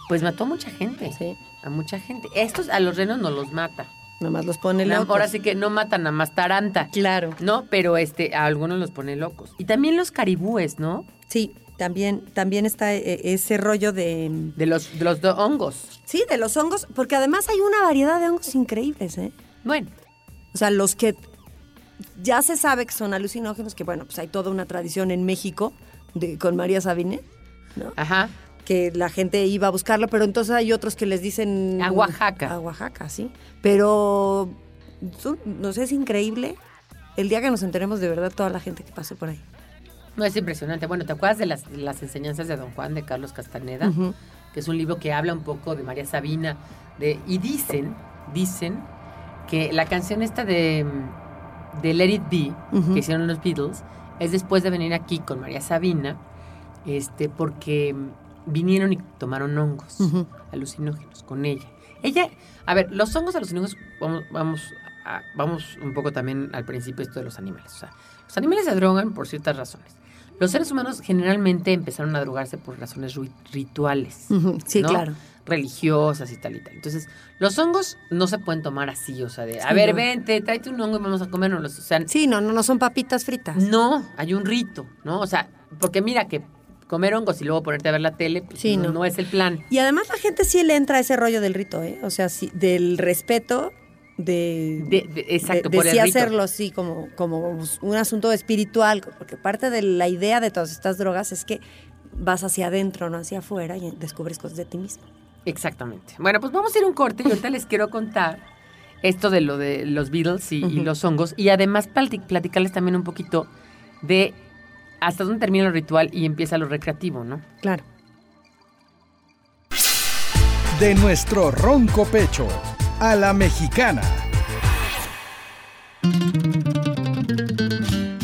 pues mató a mucha gente. Sí. A mucha gente. Estos a los renos no los mata. Nomás los pone locos. Ahora sí que no matan a más taranta. Claro. No, pero este, a algunos los pone locos. Y también los caribúes, ¿no? Sí, también, también está eh, ese rollo de... De los, de los hongos. Sí, de los hongos, porque además hay una variedad de hongos increíbles, ¿eh? Bueno, O sea, los que ya se sabe que son alucinógenos, que bueno, pues hay toda una tradición en México de, con María Sabine, ¿no? ajá. que la gente iba a buscarlo, pero entonces hay otros que les dicen... A Oaxaca. A Oaxaca, sí. Pero, no sé, es increíble el día que nos enteremos de verdad toda la gente que pasó por ahí. No, es impresionante. Bueno, ¿te acuerdas de las, de las enseñanzas de Don Juan de Carlos Castaneda? Que es un libro que habla un poco de María Sabina. De, y dicen, dicen que la canción esta de, de Let It Be, que hicieron los Beatles, es después de venir aquí con María Sabina, este, porque vinieron y tomaron hongos alucinógenos con ella. Ella, a ver, los hongos alucinógenos, vamos, vamos, a- vamos un poco también al principio esto de los animales. O sea, los animales se drogan por ciertas razones. Los seres humanos generalmente empezaron a drogarse por razones ri- rituales. Sí, ¿no? claro. Religiosas y tal y tal. Entonces, los hongos no se pueden tomar así, o sea, de, a ver, no. vente, tráete un hongo y vamos a comernos. O sea, Sí, no, no, no son papitas fritas. no, hay un rito, ¿no? O sea, porque mira que comer hongos y luego ponerte a ver la tele, pues, Sí, no, no. no es el plan. Y además la gente sí le entra a ese rollo del rito, ¿eh? O sea, sí, del respeto, de... De- de- exacto, de, por de el sí rito. hacerlo así como, como un asunto espiritual, porque parte de la idea de todas estas drogas es que vas hacia adentro, no hacia afuera, y descubres cosas de ti mismo. Exactamente. Bueno, pues vamos a ir a un corte y ahorita les quiero contar esto de lo de los Beatles y, los hongos y además plati- platicarles también un poquito de hasta dónde termina lo ritual y empieza lo recreativo, ¿no? Claro. De nuestro ronco pecho a la mexicana.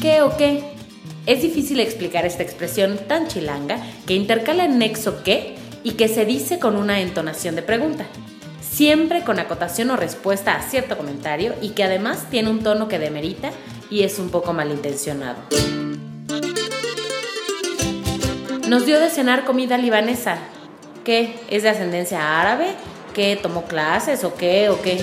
¿Qué o qué? Es difícil explicar esta expresión tan chilanga que intercala el nexo qué y que se dice con una entonación de pregunta. Siempre con acotación o respuesta a cierto comentario y que además tiene un tono que demerita y es un poco malintencionado. Nos dio de cenar comida libanesa. ¿Qué? ¿Es de ascendencia árabe? ¿Qué? ¿Tomó clases o qué o qué?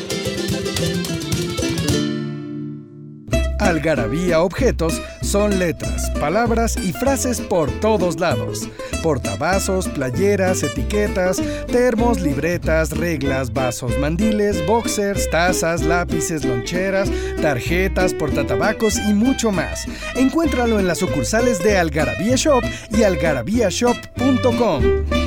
Algarabía objetos son letras, palabras y frases por todos lados. Portavasos, playeras, etiquetas, termos, libretas, reglas, vasos, mandiles, boxers, tazas, lápices, loncheras, tarjetas, portatabacos y mucho más. Encuéntralo en las sucursales de Algarabía Shop y algarabíashop.com.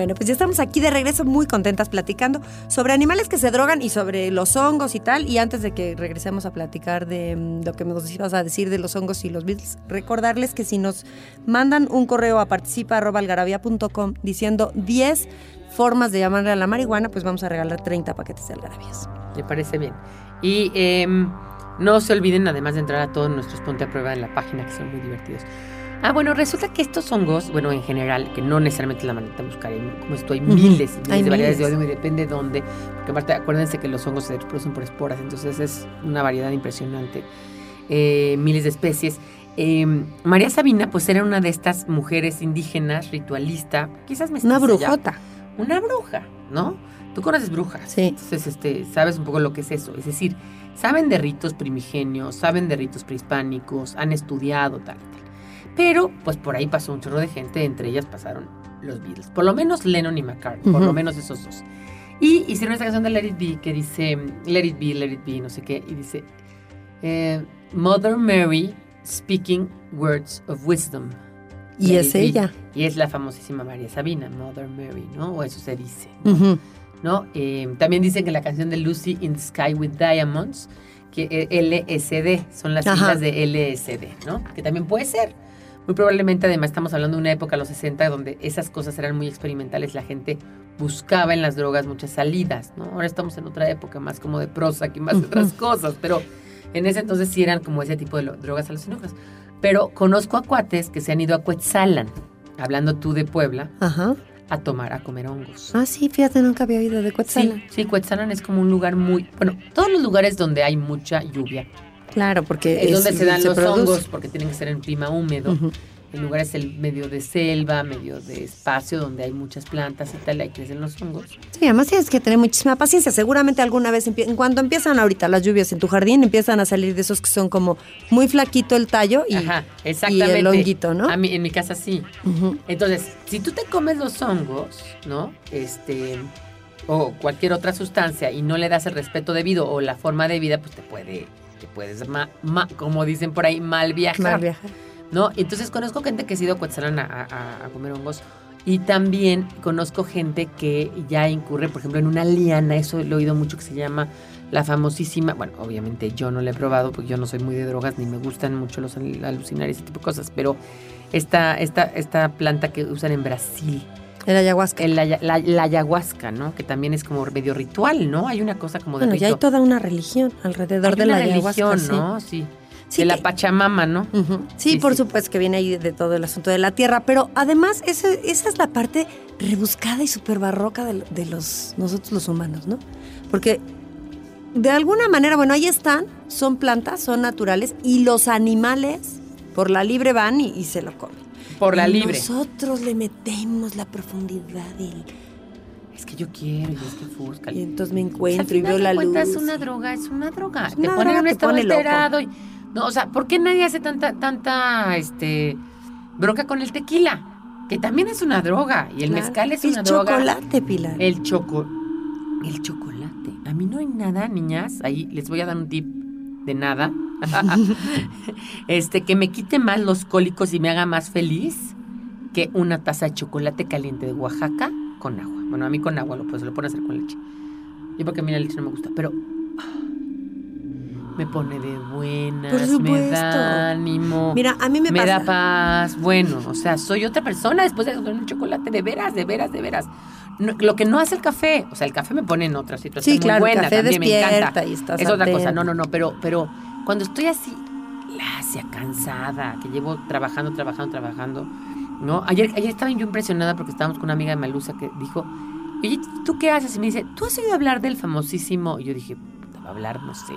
Bueno, pues ya estamos aquí de regreso muy contentas platicando sobre animales que se drogan y sobre los hongos y tal. Y antes de que regresemos a platicar de mm, lo que nos ibas a decir de los hongos y los Beatles, recordarles que si nos mandan un correo a participa.algarabía.com diciendo 10 formas de llamarle a la marihuana, pues vamos a regalar 30 paquetes de algarabías. Me parece bien. Y em, no se olviden, además de entrar a todos nuestros ponte a prueba en la página, que son muy divertidos. Ah, bueno, resulta que estos hongos, bueno, en general, que no necesariamente la manera de buscar, como esto, hay miles y miles Hay de variedades de hongo y depende de dónde. Porque aparte, acuérdense que los hongos se reproducen por esporas, entonces es una variedad impresionante. Eh, miles de especies. Eh, María Sabina, pues era una de estas mujeres indígenas, ritualista, quizás mestiza Una ya. brujota. Una bruja, ¿no? Tú conoces brujas. Sí. Entonces, este, sabes un poco lo que es eso. Es decir, saben de ritos primigenios, saben de ritos prehispánicos, han estudiado, tal, tal. Pero, pues por ahí pasó un chorro de gente, entre ellas pasaron los Beatles. Por lo menos Lennon y McCartney, por Ujú. lo menos esos dos. Y hicieron esta canción de Let It Be que dice, Let It Be, Let It Be, no sé qué, y dice, eh, Mother Mary speaking words of wisdom. Y es Be. ella. Y es la famosísima María Sabina, Mother Mary, ¿no? O eso se dice. ¿no? Ujú. ¿no? Eh, también dicen que la canción de Lucy in the Sky with Diamonds, que eh, LSD, son las Ajá. siglas de LSD, ¿no? Que también puede ser. Muy probablemente, además, estamos hablando de una época, los 60, donde esas cosas eran muy experimentales. La gente buscaba en las drogas muchas salidas, ¿no? Ahora estamos en otra época, más como de prosa, que más de otras cosas, pero en ese entonces sí eran como ese tipo de drogas alucinógenas. Pero conozco a cuates que se han ido a Cuetzalan, hablando tú de Puebla, Ajá. a tomar, a comer hongos. Ah, sí, fíjate, nunca había oído de Sí, Cuetzalan. sí, Cuetzalan es como un lugar muy, bueno, todos los lugares donde hay mucha lluvia, Claro, porque es, donde se dan los produce. hongos, porque tienen que ser en clima húmedo. Ujú. En lugares el medio de selva, medio de espacio donde hay muchas plantas y tal, ahí crecen los hongos. Sí, además tienes que tener muchísima paciencia. Seguramente alguna vez, empie- cuando empiezan ahorita las lluvias en tu jardín, empiezan a salir de esos que son como muy flaquito el tallo y, Ajá, y exactamente. el honguito, ¿no? A mí, en mi casa sí. Entonces, si tú te comes los hongos, ¿no? Este, o cualquier otra sustancia y no le das el respeto debido o la forma de vida, pues te puede, te puedes, ma- ma- como dicen por ahí, mal viajar. Mal viajar. ¿no? Entonces conozco gente que ha ido a Cuetzalan a, a- a comer hongos y también conozco gente que ya incurre, por ejemplo, en una liana, eso lo he oído mucho que se llama la famosísima, bueno, obviamente yo no la he probado porque yo no soy muy de drogas ni me gustan mucho los al- alucinar y ese tipo de cosas, pero esta, esta, esta planta que usan en Brasil, El ayahuasca. el la, la ayahuasca, ¿no? Que también es como medio ritual, ¿no? Hay una cosa como de bueno, ya hay rito. toda una religión alrededor Hay de una la ayahuasca. religión, sí. ¿no? Sí. Sí, de la Pachamama, ¿no? Sí, Sí, por sí. supuesto que viene ahí de todo el asunto de la tierra, pero además ese- esa es la parte rebuscada y súper barroca de, de los, nosotros los humanos, ¿no? Porque de alguna manera, bueno, ahí están, son plantas, son naturales y los animales por la libre van y, y se lo comen. Por la libre. Nosotros le metemos la profundidad del... Es que yo quiero, y es que. Y entonces me encuentro y veo la luz. Es una droga, es una droga. Es te una pone droga, en un estado pone alterado. y- no, o sea, ¿por qué nadie hace tanta, tanta, este, bronca con el tequila? Que también es una droga. Y el Claro. mezcal es el una droga. chocolate, Pilar. El choco. El chocolate. A mí no hay nada, niñas. Ahí les voy a dar un tip de nada. este, que me quite más los cólicos y me haga más feliz que una taza de chocolate caliente de Oaxaca con agua. Bueno, a mí con agua lo pues lo a hacer con leche. Yo porque a mí la leche no me gusta, pero ah, me pone de buenas, me da ánimo. Mira, a mí me, Me, pasa. da paz. Bueno, o sea, soy otra persona después de comer un chocolate, de veras, de veras, de veras. No, lo que no hace el café, o sea, el café me pone en otra situación Sí, muy claro, el buena, café también me encanta. y estás es otra cosa, no, no, no, pero, pero cuando estoy así, lacia, cansada, que llevo trabajando, trabajando, trabajando, ¿no? Ayer, ayer estaba yo impresionada porque estábamos con una amiga de Malusa que dijo, oye, ¿tú qué haces? Y me dice, ¿tú has oído hablar del famosísimo? Y yo dije, "Puta, va a hablar, no sé,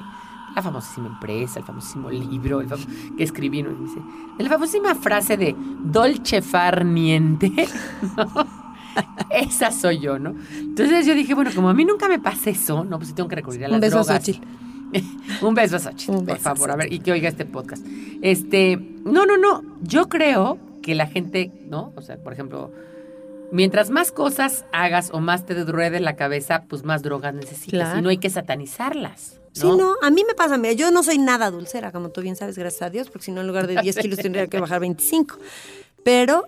la famosísima empresa, el famosísimo libro el famo- que escribí, ¿no? Dice, la famosísima frase de dolce far niente, ¿no? Esa soy yo, ¿no? Entonces yo dije, bueno, como a mí nunca me pasa eso, no, pues sí tengo que recurrir a las Un beso a drogas. Un beso a Xochitl, por favor, a ver, y que oiga este podcast. Este, no, no, no, yo creo que la gente, ¿no? O sea, por ejemplo, mientras más cosas hagas o más te ruede la cabeza, pues más drogas necesitas. Claro. Y no hay que satanizarlas. Sí, no, a mí me pasa, mira, yo no soy nada dulcera, como tú bien sabes, gracias a Dios, porque si no en lugar de 10 kilos tendría que bajar 25. Pero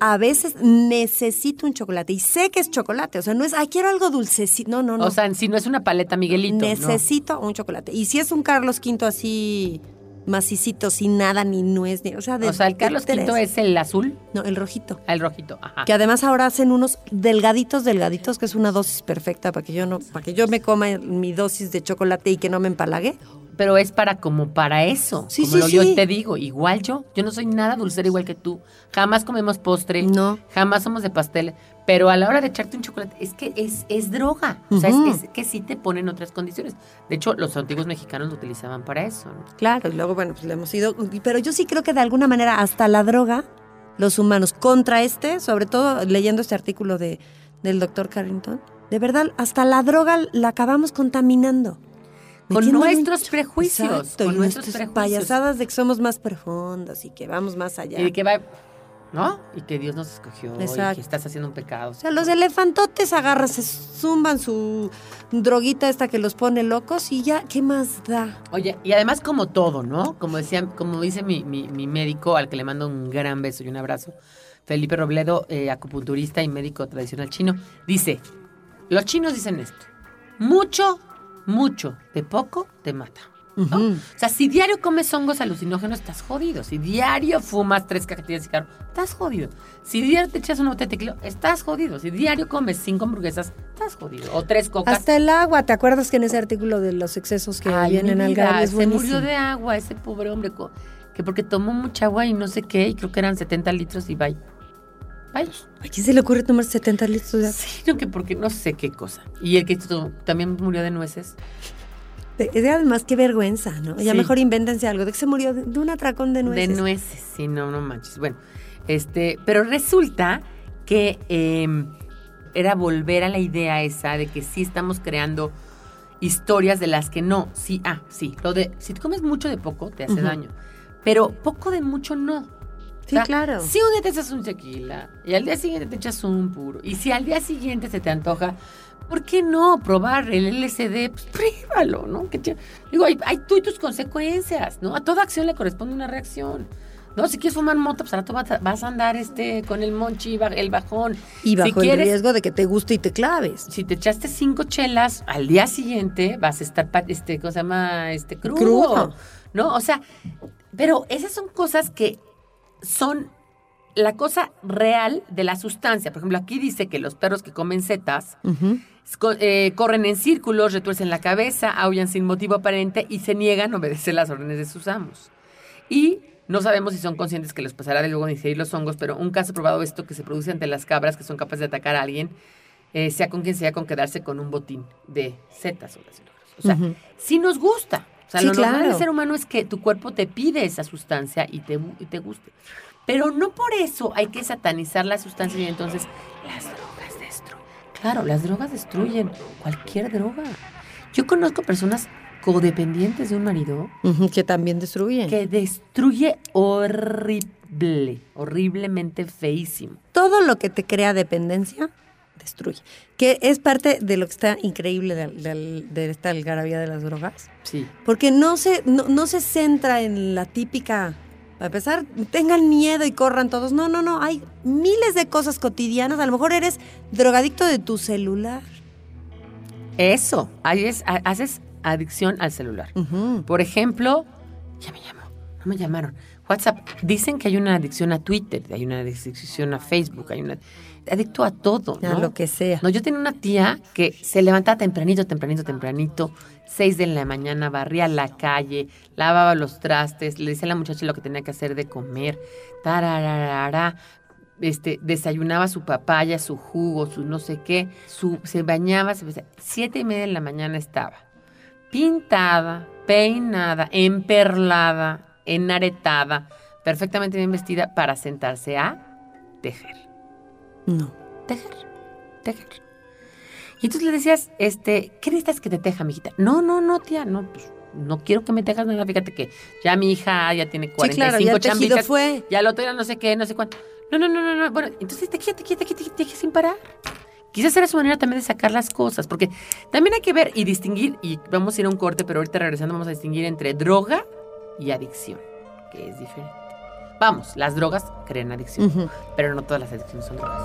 a veces necesito un chocolate y sé que es chocolate, o sea, no es, ay, quiero algo dulcecito, no, no, no. O sea, si no es una paleta Miguelito. no. necesito un chocolate. Y si es un Carlos V así macicito, sin nada, ni nuez, ni, o sea, de O sea, el Carlos. V es el azul, No, el rojito. el rojito. Ajá. Que además ahora hacen unos delgaditos, delgaditos, que es una dosis perfecta para que yo no, para que yo me coma mi dosis de chocolate y que no me empalague. Pero es para como para eso. Sí, como sí, lo- yo te digo, igual yo. Yo no soy nada dulcera igual que tú. Jamás comemos postre. No. Jamás somos de pastel. Pero a la hora de echarte un chocolate, es que es, es droga. O sea, es- que sí te ponen otras condiciones. De hecho, los antiguos mexicanos lo utilizaban para eso. ¿no? Claro, y luego, bueno, pues le hemos ido. Pero yo sí creo que de alguna manera, hasta la droga, los humanos, contra este, sobre todo leyendo este artículo de, del doctor Carrington, de verdad, hasta la droga la acabamos contaminando. Con nuestros prejuicios, Exacto, con y nuestros nuestras prejuicios. payasadas de que somos más profundos y que vamos más allá. Y que va. ¿No? Y que Dios nos escogió. Y que estás haciendo un pecado. O sea, los elefantotes agarran, se zumban su droguita esta que los pone locos y ya, ¿qué más da? Oye, y además como todo, ¿no? Como decía, como dice mi, mi- mi médico, al que le mando un gran beso y un abrazo, Felipe Robledo, eh, acupunturista y médico tradicional chino, dice, los chinos dicen esto, mucho, mucho, de poco te mata. O sea, si diario comes hongos alucinógenos, estás jodido. Si diario fumas tres cajetillas de cigarro, estás jodido. Si diario te echas de tequila, estás jodido. Si diario comes cinco hamburguesas, estás jodido. O tres cocas. Hasta el agua, ¿te acuerdas que en ese artículo de los excesos que Ay, vienen al se buenísimo? murió de agua ese pobre hombre, que porque tomó mucha agua y no sé qué, y creo que eran 70 litros y bye. Bye. ¿A quién se le ocurre tomar 70 litros de agua? Sí, no, que porque no sé qué cosa. Y el que también murió de nueces. De- de- además, qué vergüenza, ¿no? Ya Sí. mejor invéntense algo de que se murió de, de un atracón de nueces. De nueces, sí, no, no manches. Bueno, este, pero resulta que eh, era volver a la idea esa de que sí estamos creando historias de las que no. Sí, ah, sí, lo de, si te comes mucho de poco, te hace daño. Pero poco de mucho no. Sí, claro. Si un día te echas un tequila y al día siguiente te echas un puro, y si al día siguiente se te antoja, ¿por qué no probar el LSD? Pues pruébalo, ¿no? Que te- digo, hay, hay tú y tus consecuencias, ¿no? A toda acción le corresponde una reacción. No, si quieres fumar moto, pues ahora tú vas a, vas a andar este, con el monchi, el bajón. Y bajo si el quieres, riesgo de que te guste y te claves. si te echaste cinco chelas, al día siguiente vas a estar, este, ¿cómo se llama? Este, crudo. Crudo. ¿No? O sea, pero esas son cosas que son la cosa real de la sustancia. Por ejemplo, aquí dice que los perros que comen setas eh, corren en círculos, retuercen la cabeza, aullan sin motivo aparente y se niegan a obedecer las órdenes de sus amos. Y no sabemos si son conscientes que les pasará de luego ingerir los hongos, pero un caso probado esto que se produce ante las cabras que son capaces de atacar a alguien, eh, sea con quien sea, con quedarse con un botín de setas o las O sea, sí nos gusta. Sea, Sí, lo normal claro. del ser humano es que tu cuerpo te pide esa sustancia y te, y te guste. Pero no por eso hay que satanizar la sustancia y entonces las drogas destruyen. Claro, las drogas destruyen. Cualquier droga. Yo conozco personas codependientes de un marido Que también destruyen. que destruye horrible, horriblemente feísimo. Todo lo que te crea dependencia, destruye. Que es parte de lo que está increíble de, de- de esta algarabía de las drogas. Sí. Porque no se, no, no se centra en la típica, para empezar, tengan miedo y corran todos. No, no, no. Hay miles de cosas cotidianas. A lo mejor eres drogadicto de tu celular. Eso, ahí es, ha- haces adicción al celular. Por ejemplo, ya me llamó, no me llamaron. WhatsApp, dicen que hay una adicción a Twitter, hay una adicción a Facebook, hay una adicto a todo, A ¿no? lo que sea. No, yo tenía una tía que se levantaba tempranito, tempranito, tempranito, seis de la mañana, barría la calle, lavaba los trastes, le decía a la muchacha lo que tenía que hacer de comer, tarararara, este, desayunaba su papaya, su jugo, su no sé qué, su, se bañaba, se siete y media de la mañana estaba pintada, peinada, emperlada, enaretada, perfectamente bien vestida para sentarse a tejer No. tejer, tejer. Y entonces le decías, este, ¿qué necesitas que te teja, mijita? No, no, no, tía, no, pues no quiero que me tejas nada. Fíjate que ya mi hija ya tiene Sí, 45 claro, ya chambitas, fue. Ya lo otro no sé qué, no sé cuánto. No, no, no, no, no. Bueno, entonces te quita, te quita, te quita, te quita sin parar. Quizás era su manera también de sacar las cosas, porque también hay que ver y distinguir, y vamos a ir a un corte, pero ahorita regresando vamos a distinguir entre droga y adicción, que es diferente. Vamos, las drogas crean adicción, pero no todas las adicciones son drogas.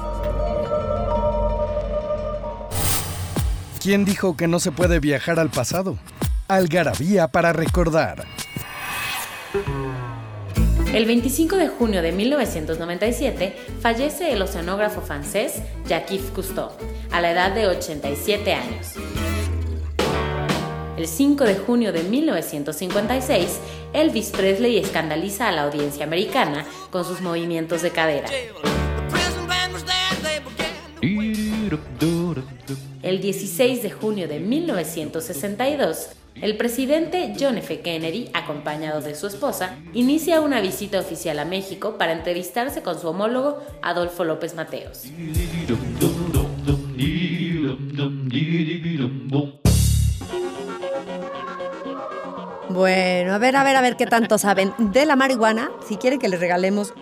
¿Quién dijo que no se puede viajar al pasado? Algarabía para recordar. El 25 de junio de 1997 fallece el oceanógrafo francés Jacques Cousteau, a la edad de 87 años. El 5 de junio de 1956, Elvis Presley escandaliza a la audiencia americana con sus movimientos de cadera. El 16 de junio de 1962, el presidente John F. Kennedy, acompañado de su esposa, inicia una visita oficial a México para entrevistarse con su homólogo Adolfo López Mateos. Bueno, a ver, a ver, a ver qué tanto saben de la marihuana. Si quieren que les regalemos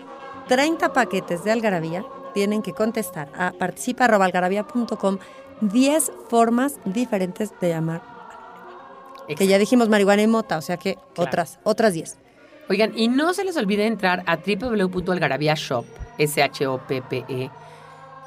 30 paquetes de algarabía, tienen que contestar a participa.algarabía.com 10 formas diferentes de llamar. Que ya dijimos marihuana y mota, o sea que Claro. otras, otras 10. Oigan, y no se les olvide entrar a www.algarabiashop, S-H-O-P-P-E,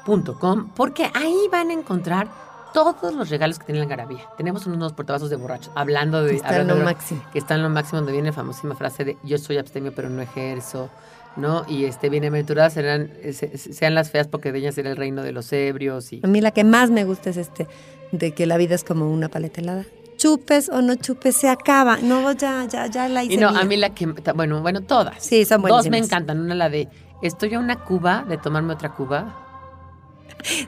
punto com, porque ahí van a encontrar todos los regalos que tiene la Algarabía. Tenemos unos portavasos de borrachos, hablando de... Está en lo máximo. Que está en lo máximo, donde viene la famosísima frase de yo soy abstemio pero no ejerzo, ¿no? Y este, bienaventuradas serán, eh, se- sean las feas porque de ellas será el reino de los ebrios y... A mí la que más me gusta es este, de que la vida es como una paleta helada. Chupes o no chupes, se acaba. No, ya, ya, ya la hice Y no, mía. a mí la que, bueno, bueno, todas. Sí, son Dos me buenísimas. encantan. Una la de, estoy a una cuba de tomarme otra cuba.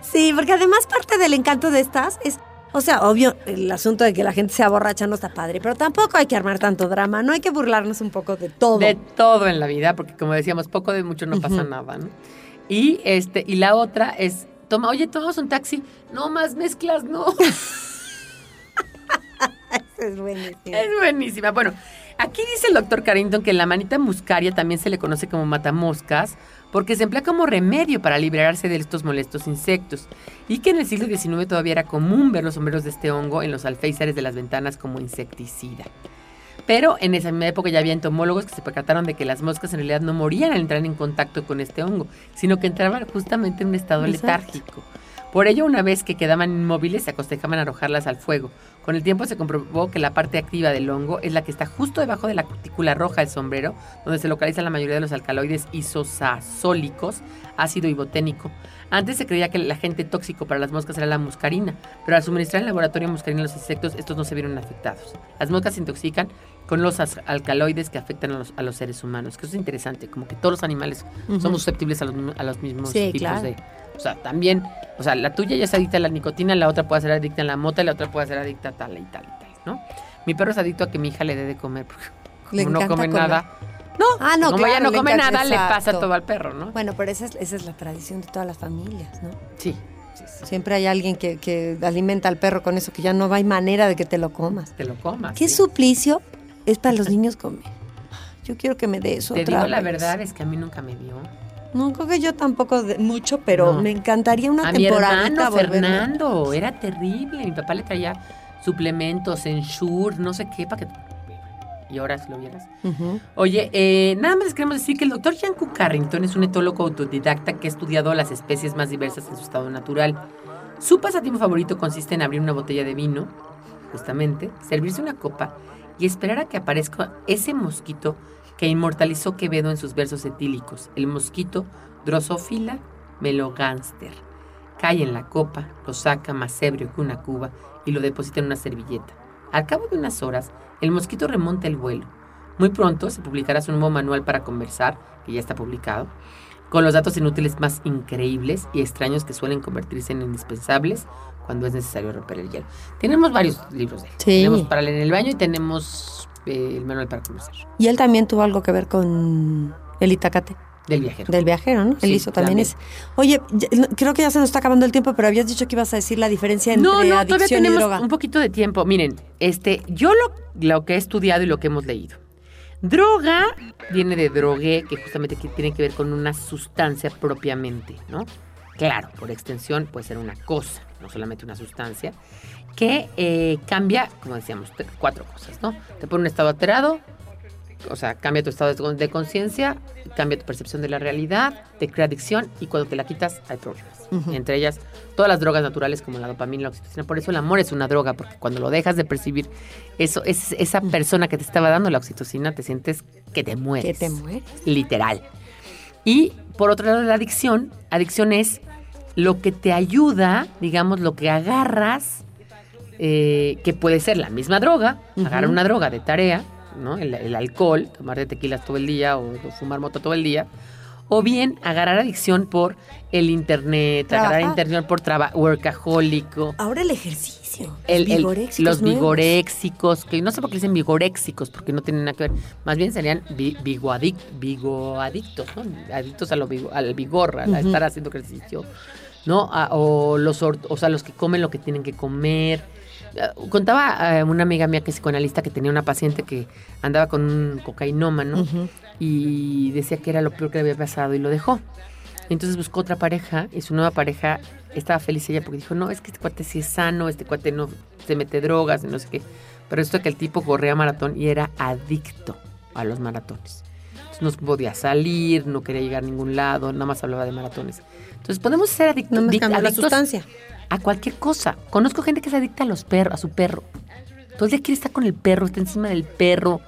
Sí, porque además parte del encanto de estas es, o sea, obvio, el asunto de que la gente sea borracha no está padre, pero tampoco hay que armar tanto drama, no hay que burlarnos un poco de todo. De todo en la vida, porque como decíamos, poco de mucho no pasa nada, ¿no? Y este, y la otra es, toma, oye, tomamos un taxi. No más mezclas, no. es buenísimo. es buenísima. Bueno, aquí dice el doctor Carrington que la manita muscaria también se le conoce como matamoscas porque se emplea como remedio para librarse de estos molestos insectos y que en el siglo XIX todavía era común ver los sombreros de este hongo en los alféizares de las ventanas como insecticida. Pero en esa misma época ya había entomólogos que se percataron de que las moscas en realidad no morían al entrar en contacto con este hongo, sino que entraban justamente en un estado Exacto. letárgico. Por ello, una vez que quedaban inmóviles, se acostumbran a arrojarlas al fuego. Con el tiempo se comprobó que la parte activa del hongo es la que está justo debajo de la cutícula roja del sombrero, donde se localiza la mayoría de los alcaloides isosazólicos, ácido iboténico. Antes se creía que el agente tóxico para las moscas era la muscarina, pero al suministrar en laboratorio muscarina a los insectos, estos no se vieron afectados. Las moscas se intoxican con los alcaloides que afectan a los, a los seres humanos, que eso es interesante, como que todos los animales somos susceptibles a los, mismos- a los mismos Sí, tipos claro. de... O sea, también, o sea, la tuya ya es adicta a la nicotina, la otra puede ser adicta a la mota la otra puede ser adicta a tal y tal y tal, ¿no? Mi perro es adicto a que mi hija le dé de comer, porque Le como no come comer. nada, no, Ah, no, como claro, ella no come encanta- nada, le pasa todo al perro, ¿no? Bueno, pero esa es, esa es la tradición de todas las familias, ¿no? Sí, sí, sí, Siempre hay alguien que, que alimenta al perro con eso, que ya no hay manera de que te lo comas. te lo comas. ¿Qué sí. suplicio es para los niños comer? Yo quiero que me dé eso Te otra digo la verdad, es que a mí nunca me dio. No, creo que yo tampoco de mucho, pero No. me encantaría una a mi temporada. hermano Fernando, era terrible. Mi papá le traía suplementos, ensure, no sé qué, para que... Y ahora si lo vieras. Oye, eh, nada más les queremos decir que el doctor Yanku Carrington es un etólogo autodidacta que ha estudiado las especies más diversas en su estado natural. Su pasatiempo favorito consiste en abrir una botella de vino, justamente, servirse una copa y esperar a que aparezca ese mosquito que inmortalizó Quevedo en sus versos etílicos, el mosquito Drosophila melogánster. Cae en la copa, lo saca más ebrio que una cuba y lo deposita en una servilleta. Al cabo de unas horas, el mosquito remonta el vuelo. Muy pronto se publicará su nuevo manual para conversar, que ya está publicado, con los datos inútiles más increíbles y extraños que suelen convertirse en indispensables cuando es necesario romper el hielo. Tenemos varios libros de él. Sí. Tenemos para leer en el baño y tenemos eh, el manual para conversar Y él también tuvo algo que ver con el Itacate, del viajero. del viajero, ¿no? Él Sí, hizo también, también. ese. Oye, ya- no, creo que ya se nos está acabando el tiempo, pero habías dicho que ibas a decir la diferencia entre no, no, todavía adicción y tenemos droga. un poquito de tiempo. Miren, este, yo lo, lo que he estudiado y lo que hemos leído. Droga viene de drogué, que justamente que tiene que ver con una sustancia propiamente, ¿no? Claro, por extensión puede ser una cosa, no solamente una sustancia, que eh, cambia, como decíamos, cuatro cosas, ¿no? Te pone un estado alterado, o sea, cambia tu estado de- conciencia, cambia tu percepción de la realidad, te crea adicción y cuando te la quitas hay problemas. Entre ellas, todas las drogas naturales como la dopamina y la oxitocina. Por eso el amor es una droga, porque cuando lo dejas de percibir, eso es esa persona que te estaba dando la oxitocina, te sientes que te mueres. Que te mueres. Literal. Y por otro lado, la adicción, adicción es lo que te ayuda, digamos, lo que agarras, eh, que puede ser la misma droga, agarrar una droga de tarea, ¿no? El, el alcohol, tomar de tequilas todo el día o, o fumar moto todo el día, o bien agarrar adicción por el internet, agarrar Trabajar. internet por trabajo, workahólico, Ahora el ejercicio. el- el- vigoréxicos los nuevos. vigoréxicos, que no sé por qué dicen vigoréxicos, porque no tienen nada que ver. Más bien serían vi- vigoadic- vigoadictos, ¿no? Adictos a lo al vigor, a estar haciendo ejercicio, ¿no? A- o los o sea, los que comen lo que tienen que comer. Eh, Contaba eh, una amiga mía que es psicoanalista que tenía una paciente que andaba con un cocainómano Ujú. y decía que era lo peor que le había pasado y lo dejó. Entonces buscó otra pareja y su nueva pareja estaba feliz ella porque dijo, no, es que este cuate sí es sano, este cuate no se mete drogas no sé qué. Pero esto que el tipo corría maratón y era adicto a los maratones. Entonces no podía salir, no quería llegar a ningún lado, nada más hablaba de maratones. Entonces podemos ser adic- No la sustancia. a cualquier cosa. Conozco gente que es adicta a los perros, a su perro. Todo el día quiere estar con el perro, está encima del perro,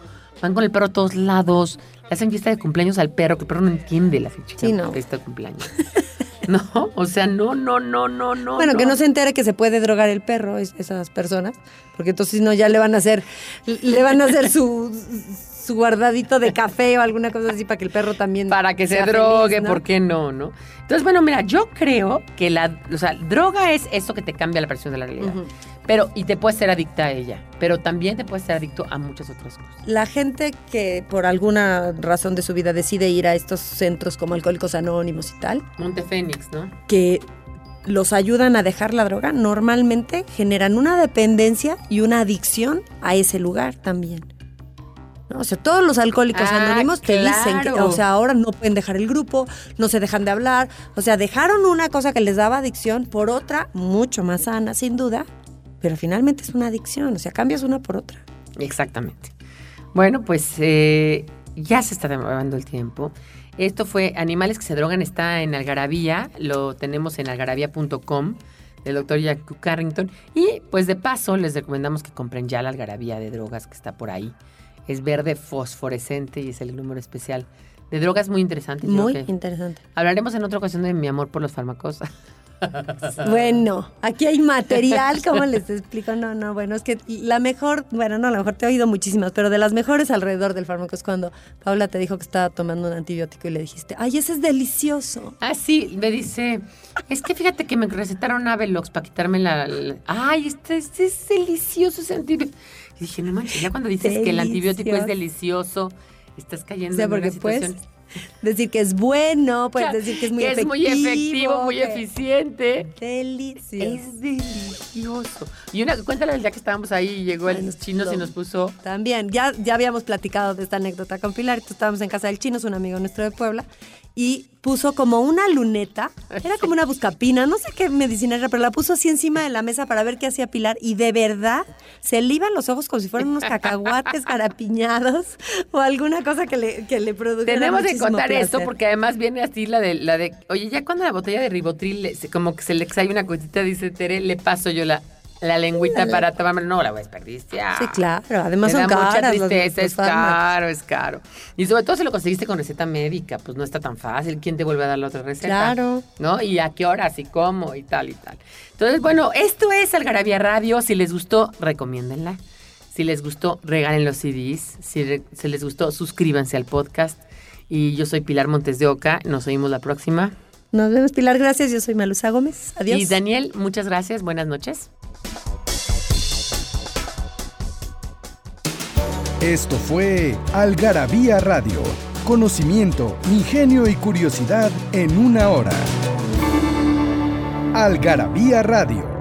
van con el perro a todos lados, le hacen fiesta de cumpleaños al perro, que el perro no entiende la fecha Sí, no. de fiesta de cumpleaños. no, o sea, no, no, no, no, no. Bueno, que no se entere que se puede drogar el perro, es- esas personas, porque entonces si no ya le van a hacer, le van a hacer su, su guardadito de café o alguna cosa así para que el perro también Para que se drogue, feliz, ¿no? ¿por qué no, no? Entonces, bueno, mira, yo creo que la, o sea, droga es eso que te cambia la percepción de la realidad. Pero, y te puedes ser adicta a ella, pero también te puedes ser adicto a muchas otras cosas. La gente que por alguna razón de su vida decide ir a estos centros como Alcohólicos Anónimos y tal, Montefénix, ¿no? que los ayudan a dejar la droga, normalmente generan una dependencia y una adicción a ese lugar también. ¿No? O sea, todos los alcohólicos Ah, anónimos te dicen que, o sea, ahora no pueden dejar el grupo, no se dejan de hablar, o sea, dejaron una cosa que les daba adicción por otra mucho más sana, sin duda, pero finalmente es una adicción, o sea, cambias una por otra. Exactamente. Bueno, pues eh, ya se está acabando el tiempo. Esto fue Animales que se drogan, está en Algarabía, lo tenemos en algarabía.com del doctor Jack Carrington. Y pues de paso les recomendamos que compren ya la Algarabía de drogas que está por ahí. Es verde fosforescente y es el número especial de drogas muy interesantes. Muy creo que interesante. Hablaremos en otra ocasión de mi amor por los fármacos. Bueno, aquí hay material, ¿cómo les explico? No, no, bueno, es que la mejor, bueno, no, a lo mejor te he oído muchísimas, pero de las mejores alrededor del fármaco es cuando Paula te dijo que estaba tomando un antibiótico y le dijiste, ay, ese es delicioso. Ah, sí, me dice, es que fíjate que me recetaron Avelox para quitarme la... la- ay, este, este es delicioso ese antibiótico. Y dije, no manches, ya cuando dices que el antibiótico es delicioso, estás cayendo O sea, en una porque puedes situación... decir que es bueno, puedes decir que es muy que efectivo. es muy efectivo, muy eficiente. Delicioso. Es delicioso. Y una, cuéntale el día que estábamos ahí y llegó Ay, el nos chino y nos puso... También, ya, ya habíamos platicado de esta anécdota con Pilar, estábamos en casa del chino, es un amigo nuestro de Puebla, y puso como una luneta, era como una buscapina, no sé qué medicina era, pero la puso así encima de la mesa para ver qué hacía Pilar, y de verdad se le iban los ojos como si fueran unos cacahuates garapiñados o alguna cosa que le, que le produjera Tenemos que contar esto porque además viene así la de, la de, oye, ya cuando la botella de ribotril, como que se le extrae una cosita, dice Tere, le paso yo la, la lengüita para tomarme, no la voy a desperdiciar. Sí, claro, además Me son da mucha caras los- tristeza, es caro, es caro. Y sobre todo si lo conseguiste con receta médica, pues no está tan fácil. ¿Quién te vuelve a dar la otra receta? Claro. ¿No? Y a qué horas y cómo y tal y tal. Entonces, bueno, esto es Algarabía Radio. Si les gustó, recomiéndenla. Si les gustó, regalen los CDs. Si, re- si les gustó, suscríbanse al podcast. Y yo soy Pilar Montes de Oca. Nos oímos la próxima. Nos vemos, Pilar, gracias, yo soy Malusa Gómez, adiós. Y Daniel, muchas gracias. Buenas noches. Esto fue Algarabía Radio. Conocimiento, ingenio y curiosidad en una hora. Algarabía Radio.